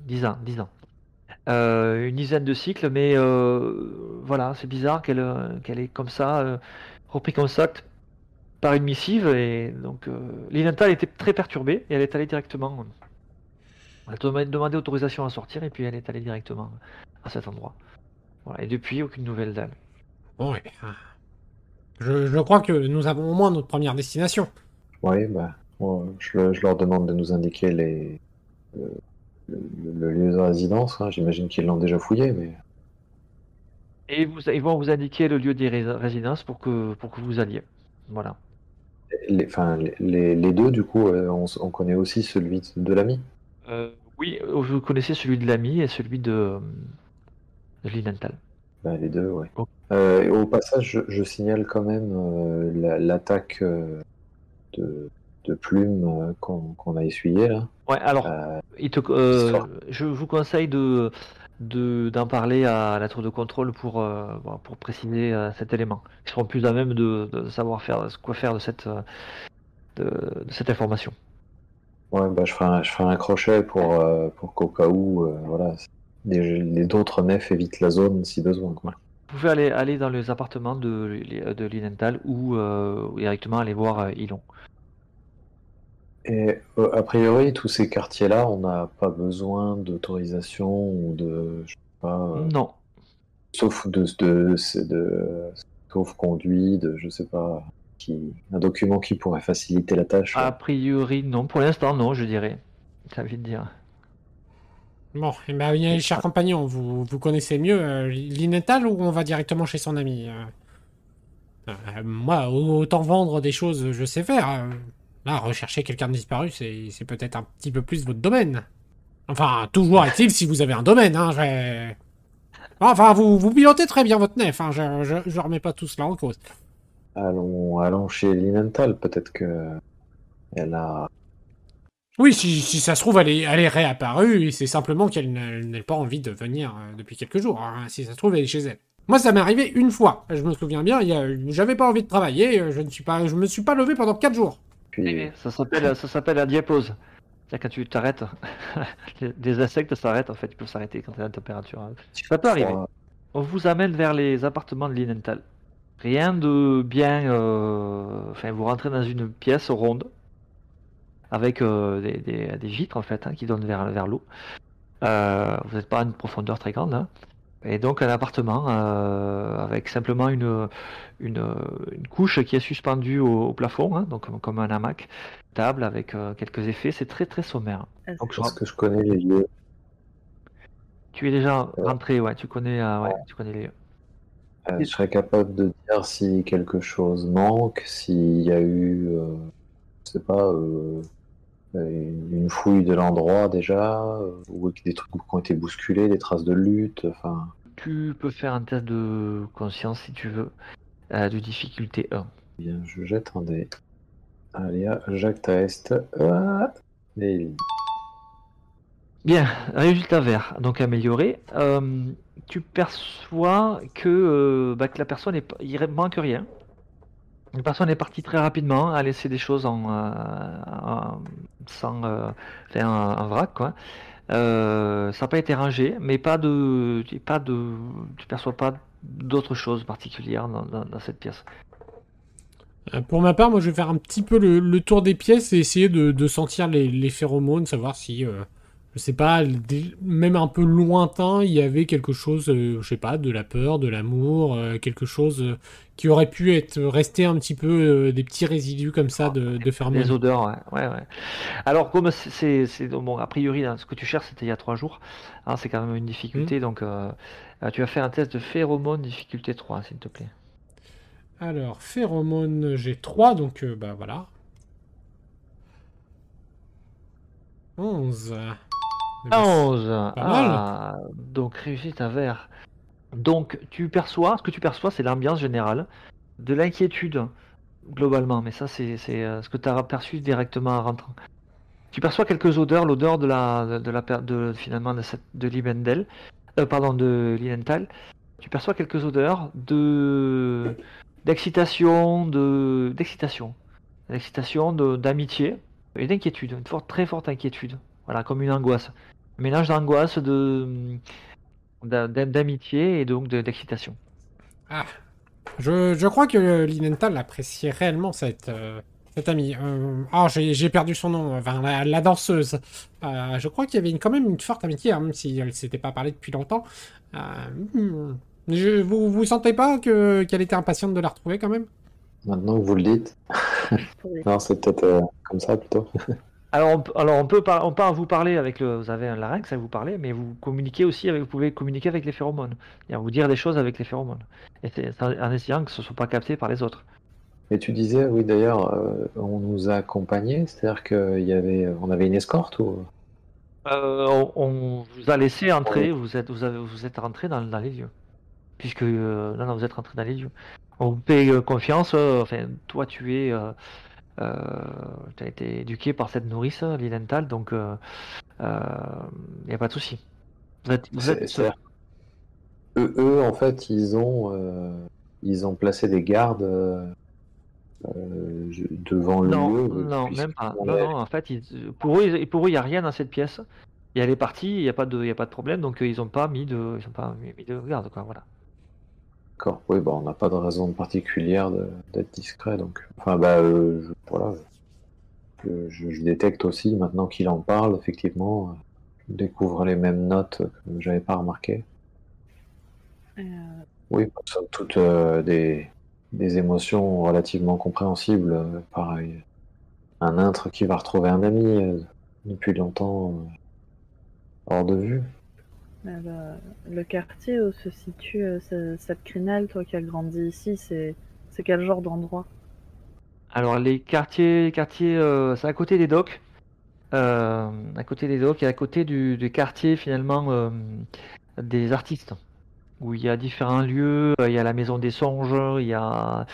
10 ans, 10 ans. Euh, une dizaine de cycles, mais euh, voilà, c'est bizarre qu'elle euh, qu'elle est comme ça, euh, repris contact par une missive, et donc euh, était très perturbée, et elle est allée directement. Elle a dem- demandé autorisation à sortir, et puis elle est allée directement à cet endroit. Voilà, et depuis, aucune nouvelle d'elle. Ouais. ah. Je, je crois que nous avons au moins notre première destination. Oui, bah, je, le- je leur demande de nous indiquer les, le, le- le lieu de résidence. hein. J'imagine qu'ils l'ont déjà fouillé, mais Et vous, ils vont vous indiquer le lieu des rés- résidences pour que, pour que vous alliez. Voilà. les, enfin, les, deux, du coup, euh, on, connaît aussi celui de, l'ami. Euh, oui, euh, vous connaissez celui de l'ami et celui de, de. Bah, les deux, ouais. Ok. Euh, au passage, je, je signale quand même euh, la- l'attaque euh, de, de plumes euh, qu'on a essuyée là. Ouais, alors, il te, Histoire. je vous conseille de, de d'en parler à la tour de contrôle pour, pour préciser cet élément. Ils seront plus à même de, de savoir faire quoi faire de cette, de, cette information. Ouais, bah, je ferai un, je ferai un crochet pour, pour qu'au cas où, voilà, les, les d'autres nefs évitent la zone si besoin. Quoi. Vous pouvez aller, aller dans les appartements de, de Linenthal ou euh, directement aller voir euh, Ilon. Et euh, a priori, tous ces quartiers-là, on n'a pas besoin d'autorisation ou de, je sais pas, euh, Non. sauf de, de, de, de- sauf conduit, de, je sais pas, qui, un document qui pourrait faciliter la tâche. A priori, non. Pour l'instant, non, je dirais. Ça veut dire. Bon, eh ben, bien, cher compagnon, vous, vous connaissez mieux euh, Linenthal ou on va directement chez son ami euh Euh, Moi, autant vendre des choses, je sais faire. euh. Là, rechercher quelqu'un de disparu, c'est c'est peut-être un petit peu plus votre domaine. Enfin, toujours est-il si vous avez un domaine, hein, je... Enfin, vous, vous pilotez très bien votre nef, hein, je, je, je remets pas tout cela en cause. Allons, allons chez Linenthal, peut-être que elle a. Oui, si, si ça se trouve, elle est, elle est réapparue, et c'est simplement qu'elle n'a pas envie de venir euh, depuis quelques jours. hein. Si ça se trouve, elle est chez elle. Moi, ça m'est arrivé une fois. Je me souviens bien, il y a- j'avais pas envie de travailler, euh, je ne suis pas, je me suis pas levé pendant 4 jours. Puis, Ça s'appelle ça s'appelle la diapause. C'est-à-dire quand tu t'arrêtes, les- des insectes s'arrêtent en fait, ils peuvent s'arrêter quand la température. hein. Ça peut arriver. On vous amène vers les appartements de Linenthal. Rien de bien. euh, Enfin, vous rentrez dans une pièce ronde avec euh, des, des- des vitres en fait hein, qui donnent vers, vers l'eau. Euh, vous n'êtes pas à une profondeur très grande. hein. Et donc un appartement euh, avec simplement une, une, une couche qui est suspendue au, au plafond, hein, donc comme, comme un hamac, table avec euh, quelques effets. C'est très très sommaire. Est-ce Donc, Je pense que je connais les lieux. Tu es déjà Ouais. rentré, ouais, tu connais, euh, ouais, tu connais les. Euh, je serais capable de dire si quelque chose manque, s'il y a eu, euh, je sais pas, euh, une une fouille de l'endroit déjà, euh, ou des trucs qui ont été bousculés, des traces de lutte, enfin. Tu peux faire un test de conscience si tu veux, euh, de difficulté 1. Bien, je jette un dé. Allez, à Jacques Taest. Ah, et- Bien, résultat vert, donc amélioré. Euh, tu perçois que, euh, bah, que la personne est, il manque rien. La personne est partie très rapidement, a laissé des choses en, euh, sans, euh, enfin, en, en vrac, quoi. Euh, ça n'a pas été rangé, mais pas de, pas de, perçois pas d'autres choses particulières dans, cette pièce. Euh, Pour ma part, moi, je vais faire un petit peu le, tour des pièces et essayer de, de sentir les, phéromones, savoir si, euh, je sais pas, des- même un peu lointain, il y avait quelque chose, euh, je sais pas, de la peur, de l'amour, euh, quelque chose euh, qui aurait pu être resté un petit peu des petits résidus comme ça de, de Les phéromones. odeurs, ouais, ouais, ouais. Alors, comme c'est, bon, a priori, là, ce que tu cherches, c'était il y a trois jours, hein, c'est quand même une difficulté, donc euh, euh, tu vas faire un test de phéromone difficulté 3, s'il te plaît. Alors, phéromones, j'ai 3, donc bah voilà. 11. 11 mal. Ah, donc réussite à vert. Donc, tu perçois, ce que tu perçois, c'est l'ambiance générale, de l'inquiétude, globalement, mais ça, c'est, euh, ce que tu as perçu directement en rentrant. Tu perçois quelques odeurs, l'odeur de la, de, de la, de, finalement, de, cette, de Libendel, euh, pardon, de Linenthal. Tu perçois quelques odeurs de, d'excitation, de, d'excitation, d'excitation, de- d'amitié et d'inquiétude, une forte, très forte inquiétude. Voilà, comme une angoisse. Un mélange d'angoisse, de, d'a- d'a- d'amitié et donc de- d'excitation. Ah, je, je crois que Linenthal appréciait réellement cette, euh, cette amie. Euh, ah, j'ai j'ai perdu son nom, enfin, la, la danseuse. Euh, je crois qu'il y avait une- quand même une forte amitié, hein, même si elle s'était pas parlé depuis longtemps. Je, vous, vous sentez pas que qu'elle était impatiente de la retrouver quand même? Maintenant que vous le dites, non, c'est peut-être euh, comme ça plutôt. Alors, on, peut- alors on peut par- on peut vous parler avec le, vous avez un larynx, ça vous parler, mais vous communiquez aussi avec, vous pouvez communiquer avec les phéromones, vous dire des choses avec les phéromones, et c'est en essayant que ce soit pas capté par les autres. Et tu disais, oui, d'ailleurs, euh, on nous a accompagnés, c'est-à-dire qu'il y avait, on avait une escorte ou? Euh, on, on vous a laissé entrer, vous êtes, vous avez, vous êtes rentré dans, dans les lieux, puisque euh, non, non, vous êtes rentré dans les lieux. On vous paye euh, confiance. enfin, toi, tu es, euh, euh, tu as été éduqué par cette nourrice, Lilenthal, donc il n'y a pas de souci. Vous êtes, vous êtes- eux, eux, en fait, ils ont, euh, ils ont placé des gardes euh, euh, devant le Non, lieu. non, même pas. on Non, non, en fait, ils- pour eux, ils- pour eux, il n'y a rien dans cette pièce. Et elle est partie, il n'y a pas de, il y a pas de problème, donc euh, ils n'ont pas mis de, ils ont pas mis mis de garde, quoi. Voilà. D'accord. Oui, bah, on n'a pas de raison particulière d'être discret, donc. Enfin, bah, euh, je, voilà. Je, je- je détecte aussi, maintenant qu'il en parle, effectivement, je découvre les mêmes notes que j'avais pas remarquées. Euh, Oui, bah, somme toute euh, des, des émotions relativement compréhensibles. euh, pareil, un intre qui va retrouver un ami depuis longtemps hors de vue. Euh, le, le quartier où se situe euh, ce- cette crinelle, toi qui as grandi ici, c'est quel genre d'endroit? Alors les quartiers, quartiers, euh, c'est à côté des docks, euh, à côté des docks et à côté du, quartier finalement des artistes, où il y a différents lieux. Il y a la maison des songes, il y a,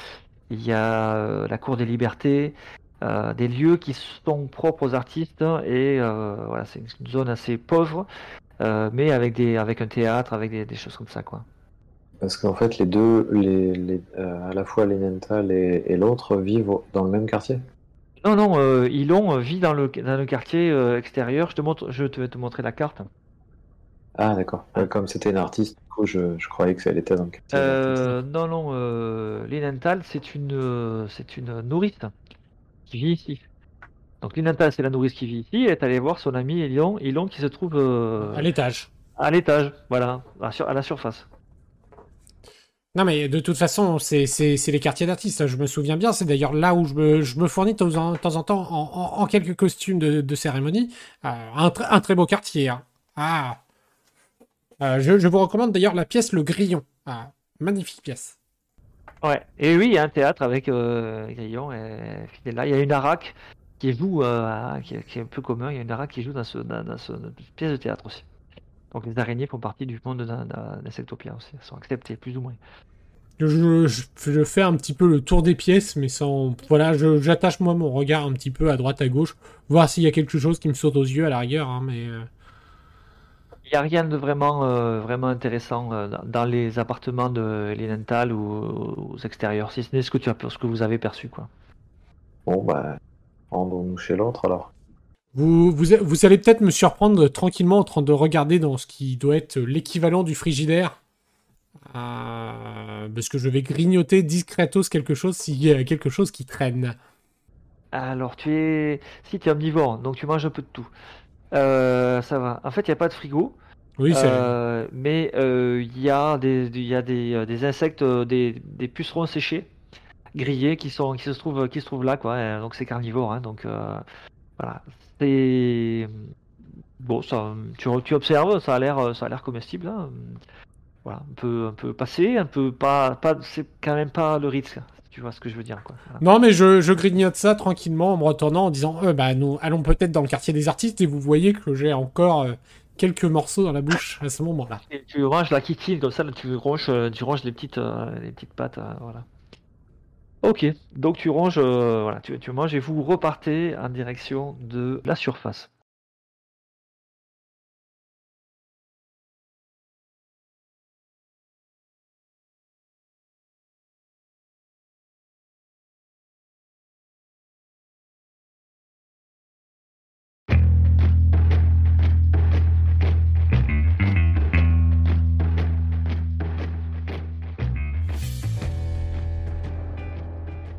la cour des libertés, des lieux qui sont propres aux artistes et voilà, c'est une zone assez pauvre, euh, mais avec des, avec un théâtre, avec des, des choses comme ça quoi. Parce qu'en fait, les deux, les, les, euh, à la fois l'Enental et, et l'autre vivent dans le même quartier. Non, non, euh, Ilon vit dans le, dans le quartier euh, extérieur. Je te montre, je te vais te montrer la carte. Ah, d'accord. Comme c'était une artiste, du coup, je, je croyais que elle était dans le quartier. Euh, non, non, euh, c'est une, euh, c'est une nourrice qui vit ici. Donc Linenthal, c'est la nourrice qui vit ici. Elle est allée voir son ami Ilon, Ilon qui se trouve euh, À l'étage. à l'étage, voilà, à, sur- à la surface. Non, mais de toute façon, c'est les quartiers d'artistes, je me souviens bien. C'est d'ailleurs là où je me, je me fournis de temps en, de temps, en temps en, en- en quelques costumes de, de cérémonie. Euh, un, tr- un très beau quartier. hein. Ah. Euh, je, je vous recommande d'ailleurs la pièce Le Grillon. Ah, magnifique pièce. Ouais. Et oui, il y a un théâtre avec Grillon et Fidela. Il y a une araque qui joue, euh, à- qui, est- qui est un peu commun. Il y a une araque qui joue dans, ce, dans, dans ce- dans cette pièce de théâtre aussi. Donc les araignées font partie du monde d'In- d'In- d'Insectopia aussi. Elles sont acceptées plus ou moins. Je, je- je fais un petit peu le tour des pièces, mais sans. Voilà, j'attache moi mon regard un petit peu à droite, à gauche, voir s'il y a quelque chose qui me saute aux yeux à la rigueur. hein, mais euh, Il n'y a rien de vraiment, euh, vraiment intéressant euh, dans- dans les appartements de Linenthal ou aux extérieurs, si ce n'est ce que tu as, ce que vous avez perçu, quoi. Bon, bah, rendons-nous chez l'autre alors. vous, vous, vous allez peut-être me surprendre tranquillement en train de regarder dans ce qui doit être l'équivalent du frigidaire. Euh, parce que je vais grignoter discretos quelque chose s'il y a quelque chose qui traîne. Alors, tu es, si tu es omnivore, donc tu manges un peu de tout. Euh, ça va. En fait, il n'y a pas de frigo, Oui, c'est. euh, mais euh, il y a des, il y a des, euh, des insectes, euh, des, des pucerons séchés, grillés, qui sont, qui se trouvent, qui se trouvent là, quoi. Euh, Donc c'est carnivore, hein, donc euh, voilà. C'est bon, ça, tu, tu observes, ça a l'air, ça a l'air comestible. hein. Voilà, un peu, un peu passé, un peu pas, pas, c'est quand même pas le risque. Tu vois ce que je veux dire, quoi. Voilà. Non, mais je, je grignote ça tranquillement en me retournant en disant euh, bah, nous allons peut-être dans le quartier des artistes et vous voyez que j'ai encore euh, quelques morceaux dans la bouche à ce moment-là. Et tu manges la kitine comme ça, là, tu ronges, euh, tu ronges les petites, euh, les petites pattes, euh, voilà. Ok, donc tu ronges, euh, voilà, tu, tu manges et vous repartez en direction de la surface.